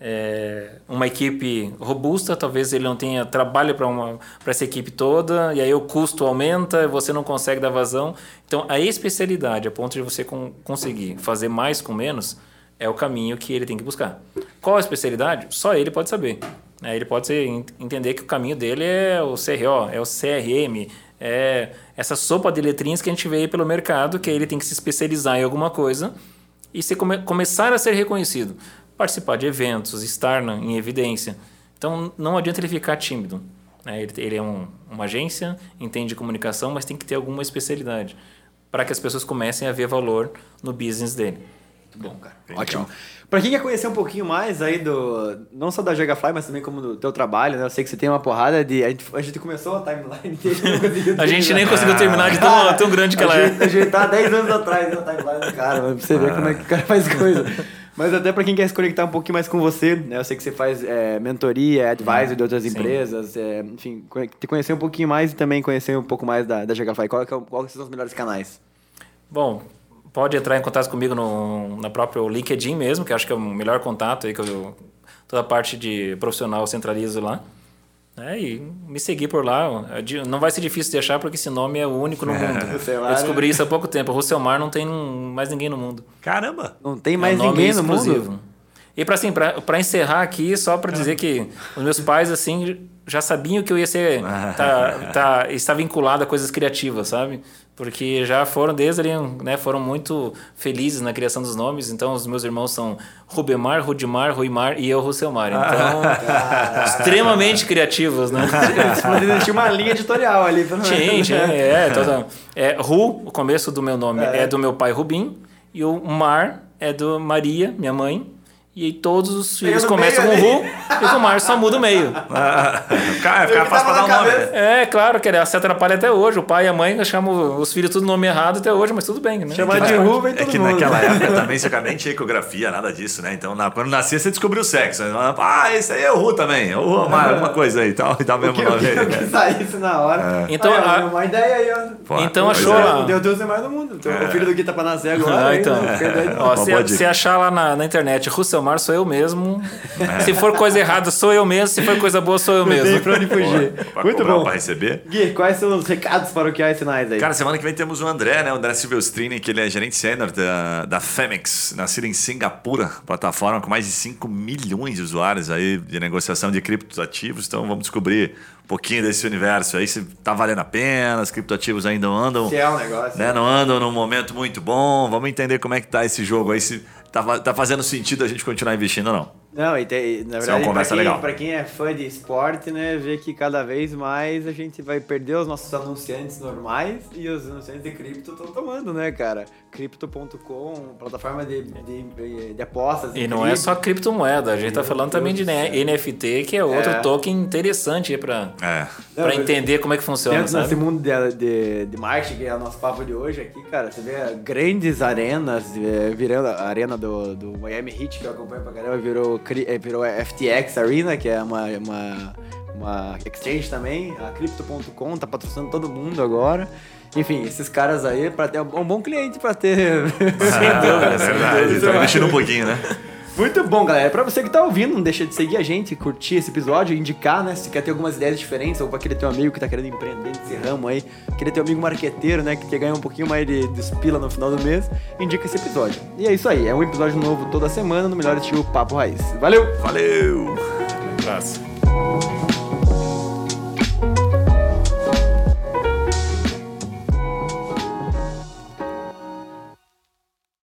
S2: é, uma equipe robusta, talvez ele não tenha trabalho para essa equipe toda, e aí o custo aumenta, você não consegue dar vazão. Então, a especialidade, a ponto de você com, conseguir fazer mais com menos, é o caminho que ele tem que buscar. Qual a especialidade? Só ele pode saber. É, ele pode ser, entender que o caminho dele é o CRO, é o CRM, é essa sopa de letrinhas que a gente vê aí pelo mercado, que ele tem que se especializar em alguma coisa e se come, começar a ser reconhecido participar de eventos, estar na, em evidência. Então, não adianta ele ficar tímido. Né? Ele, ele, é um, uma agência, entende comunicação, mas tem que ter alguma especialidade para que as pessoas comecem a ver valor no business dele.
S1: Muito bom, cara. Ótimo. Para quem quer conhecer um pouquinho mais aí do. Não só da Jagafly, mas também como do teu trabalho, né? Eu sei que você tem uma porrada de. A gente, a gente começou a timeline
S2: a gente nem conseguiu terminar de tão, tão grande que ela
S1: é. A gente tá 10 anos atrás na timeline do cara, pra você ver como é que o cara faz coisa. Mas até para quem quer se conectar um pouquinho mais com você, né? Eu sei que você faz é, mentoria, advisor de outras Sim. empresas, é, enfim, te conhecer um pouquinho mais e também conhecer um pouco mais da, da Jagafly. Qual, qual, quais são os melhores canais?
S2: Bom, pode entrar em contato comigo no, na própria LinkedIn mesmo, que acho que é o melhor contato aí que eu toda a parte de profissional centralizo lá. É, e me seguir por lá. Não vai ser difícil de achar, porque esse nome é o único no mundo. eu descobri isso há pouco tempo. O Russelmar não tem mais ninguém no mundo.
S1: Caramba! Não tem mais é um ninguém no exclusivo. mundo?
S2: E para assim, para encerrar aqui, só para dizer que os meus pais assim já sabiam que eu ia ser tá, tá, estar vinculado a coisas criativas, sabe? Porque já foram desde ali, né, foram muito felizes na criação dos nomes. Então os meus irmãos são Rubemar, Rudimar, Ruimar e eu Ruselmar. Então extremamente criativos, né?
S1: Tinha uma linha editorial ali.
S2: Tinha, tinha, é, toda, é Ru, o começo do meu nome é, é do meu pai Rubim e o Mar é do Maria, minha mãe. E todos os filhos começam com Ru e com Mar só muda o meio.
S3: Ah, cara, fica fácil pra dar o nome.
S2: É, claro, que se atrapalha até hoje. O pai e a mãe chamam os filhos tudo nome errado até hoje, mas tudo bem, né?
S1: Chamar de Ru vem
S3: É que
S1: mundo.
S3: naquela época também você nem tinha ecografia, nada disso, né? Então, na, quando nascia, você descobriu o sexo. Ah, esse aí é o Ru também. O Ru, uma, uma coisa aí, tal, e dá o mesmo
S1: que,
S3: nome.
S1: Eu que saísse na hora.
S2: Então,
S1: Olha,
S2: a-
S1: uma ideia aí, ó.
S3: Pô,
S2: Então achou
S3: é.
S2: lá.
S1: Meu Deus é mais do mundo. Então, O filho do Gui tá pra nascer agora.
S2: Ah,
S1: aí,
S2: então.
S1: né?
S2: Ó, se, achar lá na, na internet, Sou eu mesmo. Se for coisa errada, sou eu mesmo. Se for coisa boa, sou eu
S1: Não tem
S2: mesmo.
S1: pra onde fugir.
S3: Pra
S1: Muito bom.
S3: Pra receber.
S1: Gui, quais são os recados paroquiais finais aí?
S3: Cara, semana que vem temos o André, né? O André Silvestrini, que ele é gerente sênior da, da Femex, nascido em Singapura, plataforma com mais de 5 milhões de usuários aí de negociação de criptoativos. Então vamos descobrir um pouquinho desse universo aí, se tá valendo a pena, os criptoativos ainda andam.
S1: Se é um negócio.
S3: Né, não andam num momento muito bom. Vamos entender como é que tá esse jogo aí, se tá, tá fazendo sentido a gente continuar investindo ou não.
S1: Não, e tem, na
S3: é uma
S1: verdade,
S3: conversa
S1: pra, quem,
S3: legal.
S1: pra quem é fã de esporte, né, vê que cada vez mais a gente vai perder os nossos anunciantes normais e os anunciantes de cripto estão tomando, né, cara? Crypto.com, plataforma de, de, de apostas.
S2: E não é
S1: cripto.
S2: só criptomoeda, a gente tá falando também de né, NFT, que é outro
S1: É.
S2: token interessante para
S3: É.
S1: Não,
S2: para
S1: mas-
S2: entender como é que funciona,
S1: Dentro desse mundo de, de, de marketing, que é o nosso papo de hoje aqui, cara, você vê grandes arenas, eh, virando a arena do, do Miami Heat, que eu acompanho pra caramba, virou, virou FTX Arena, que é uma, uma, uma exchange também, a Crypto.com tá patrocinando todo mundo agora. Enfim, esses caras aí, pra ter é um bom cliente pra ter.
S3: é verdade, tá um pouquinho, né?
S1: Muito bom, galera. Pra você que tá ouvindo, não deixa de seguir a gente, curtir esse episódio, indicar, né? Se quer ter algumas ideias diferentes, ou pra aquele teu amigo que tá querendo empreender nesse ramo aí, aquele teu amigo marqueteiro, né? Que quer ganhar um pouquinho mais de, de pila no final do mês, indica esse episódio. E é isso aí, é um episódio novo toda semana no melhor estilo Papo Raiz. Valeu!
S3: Valeu!
S2: Abraço.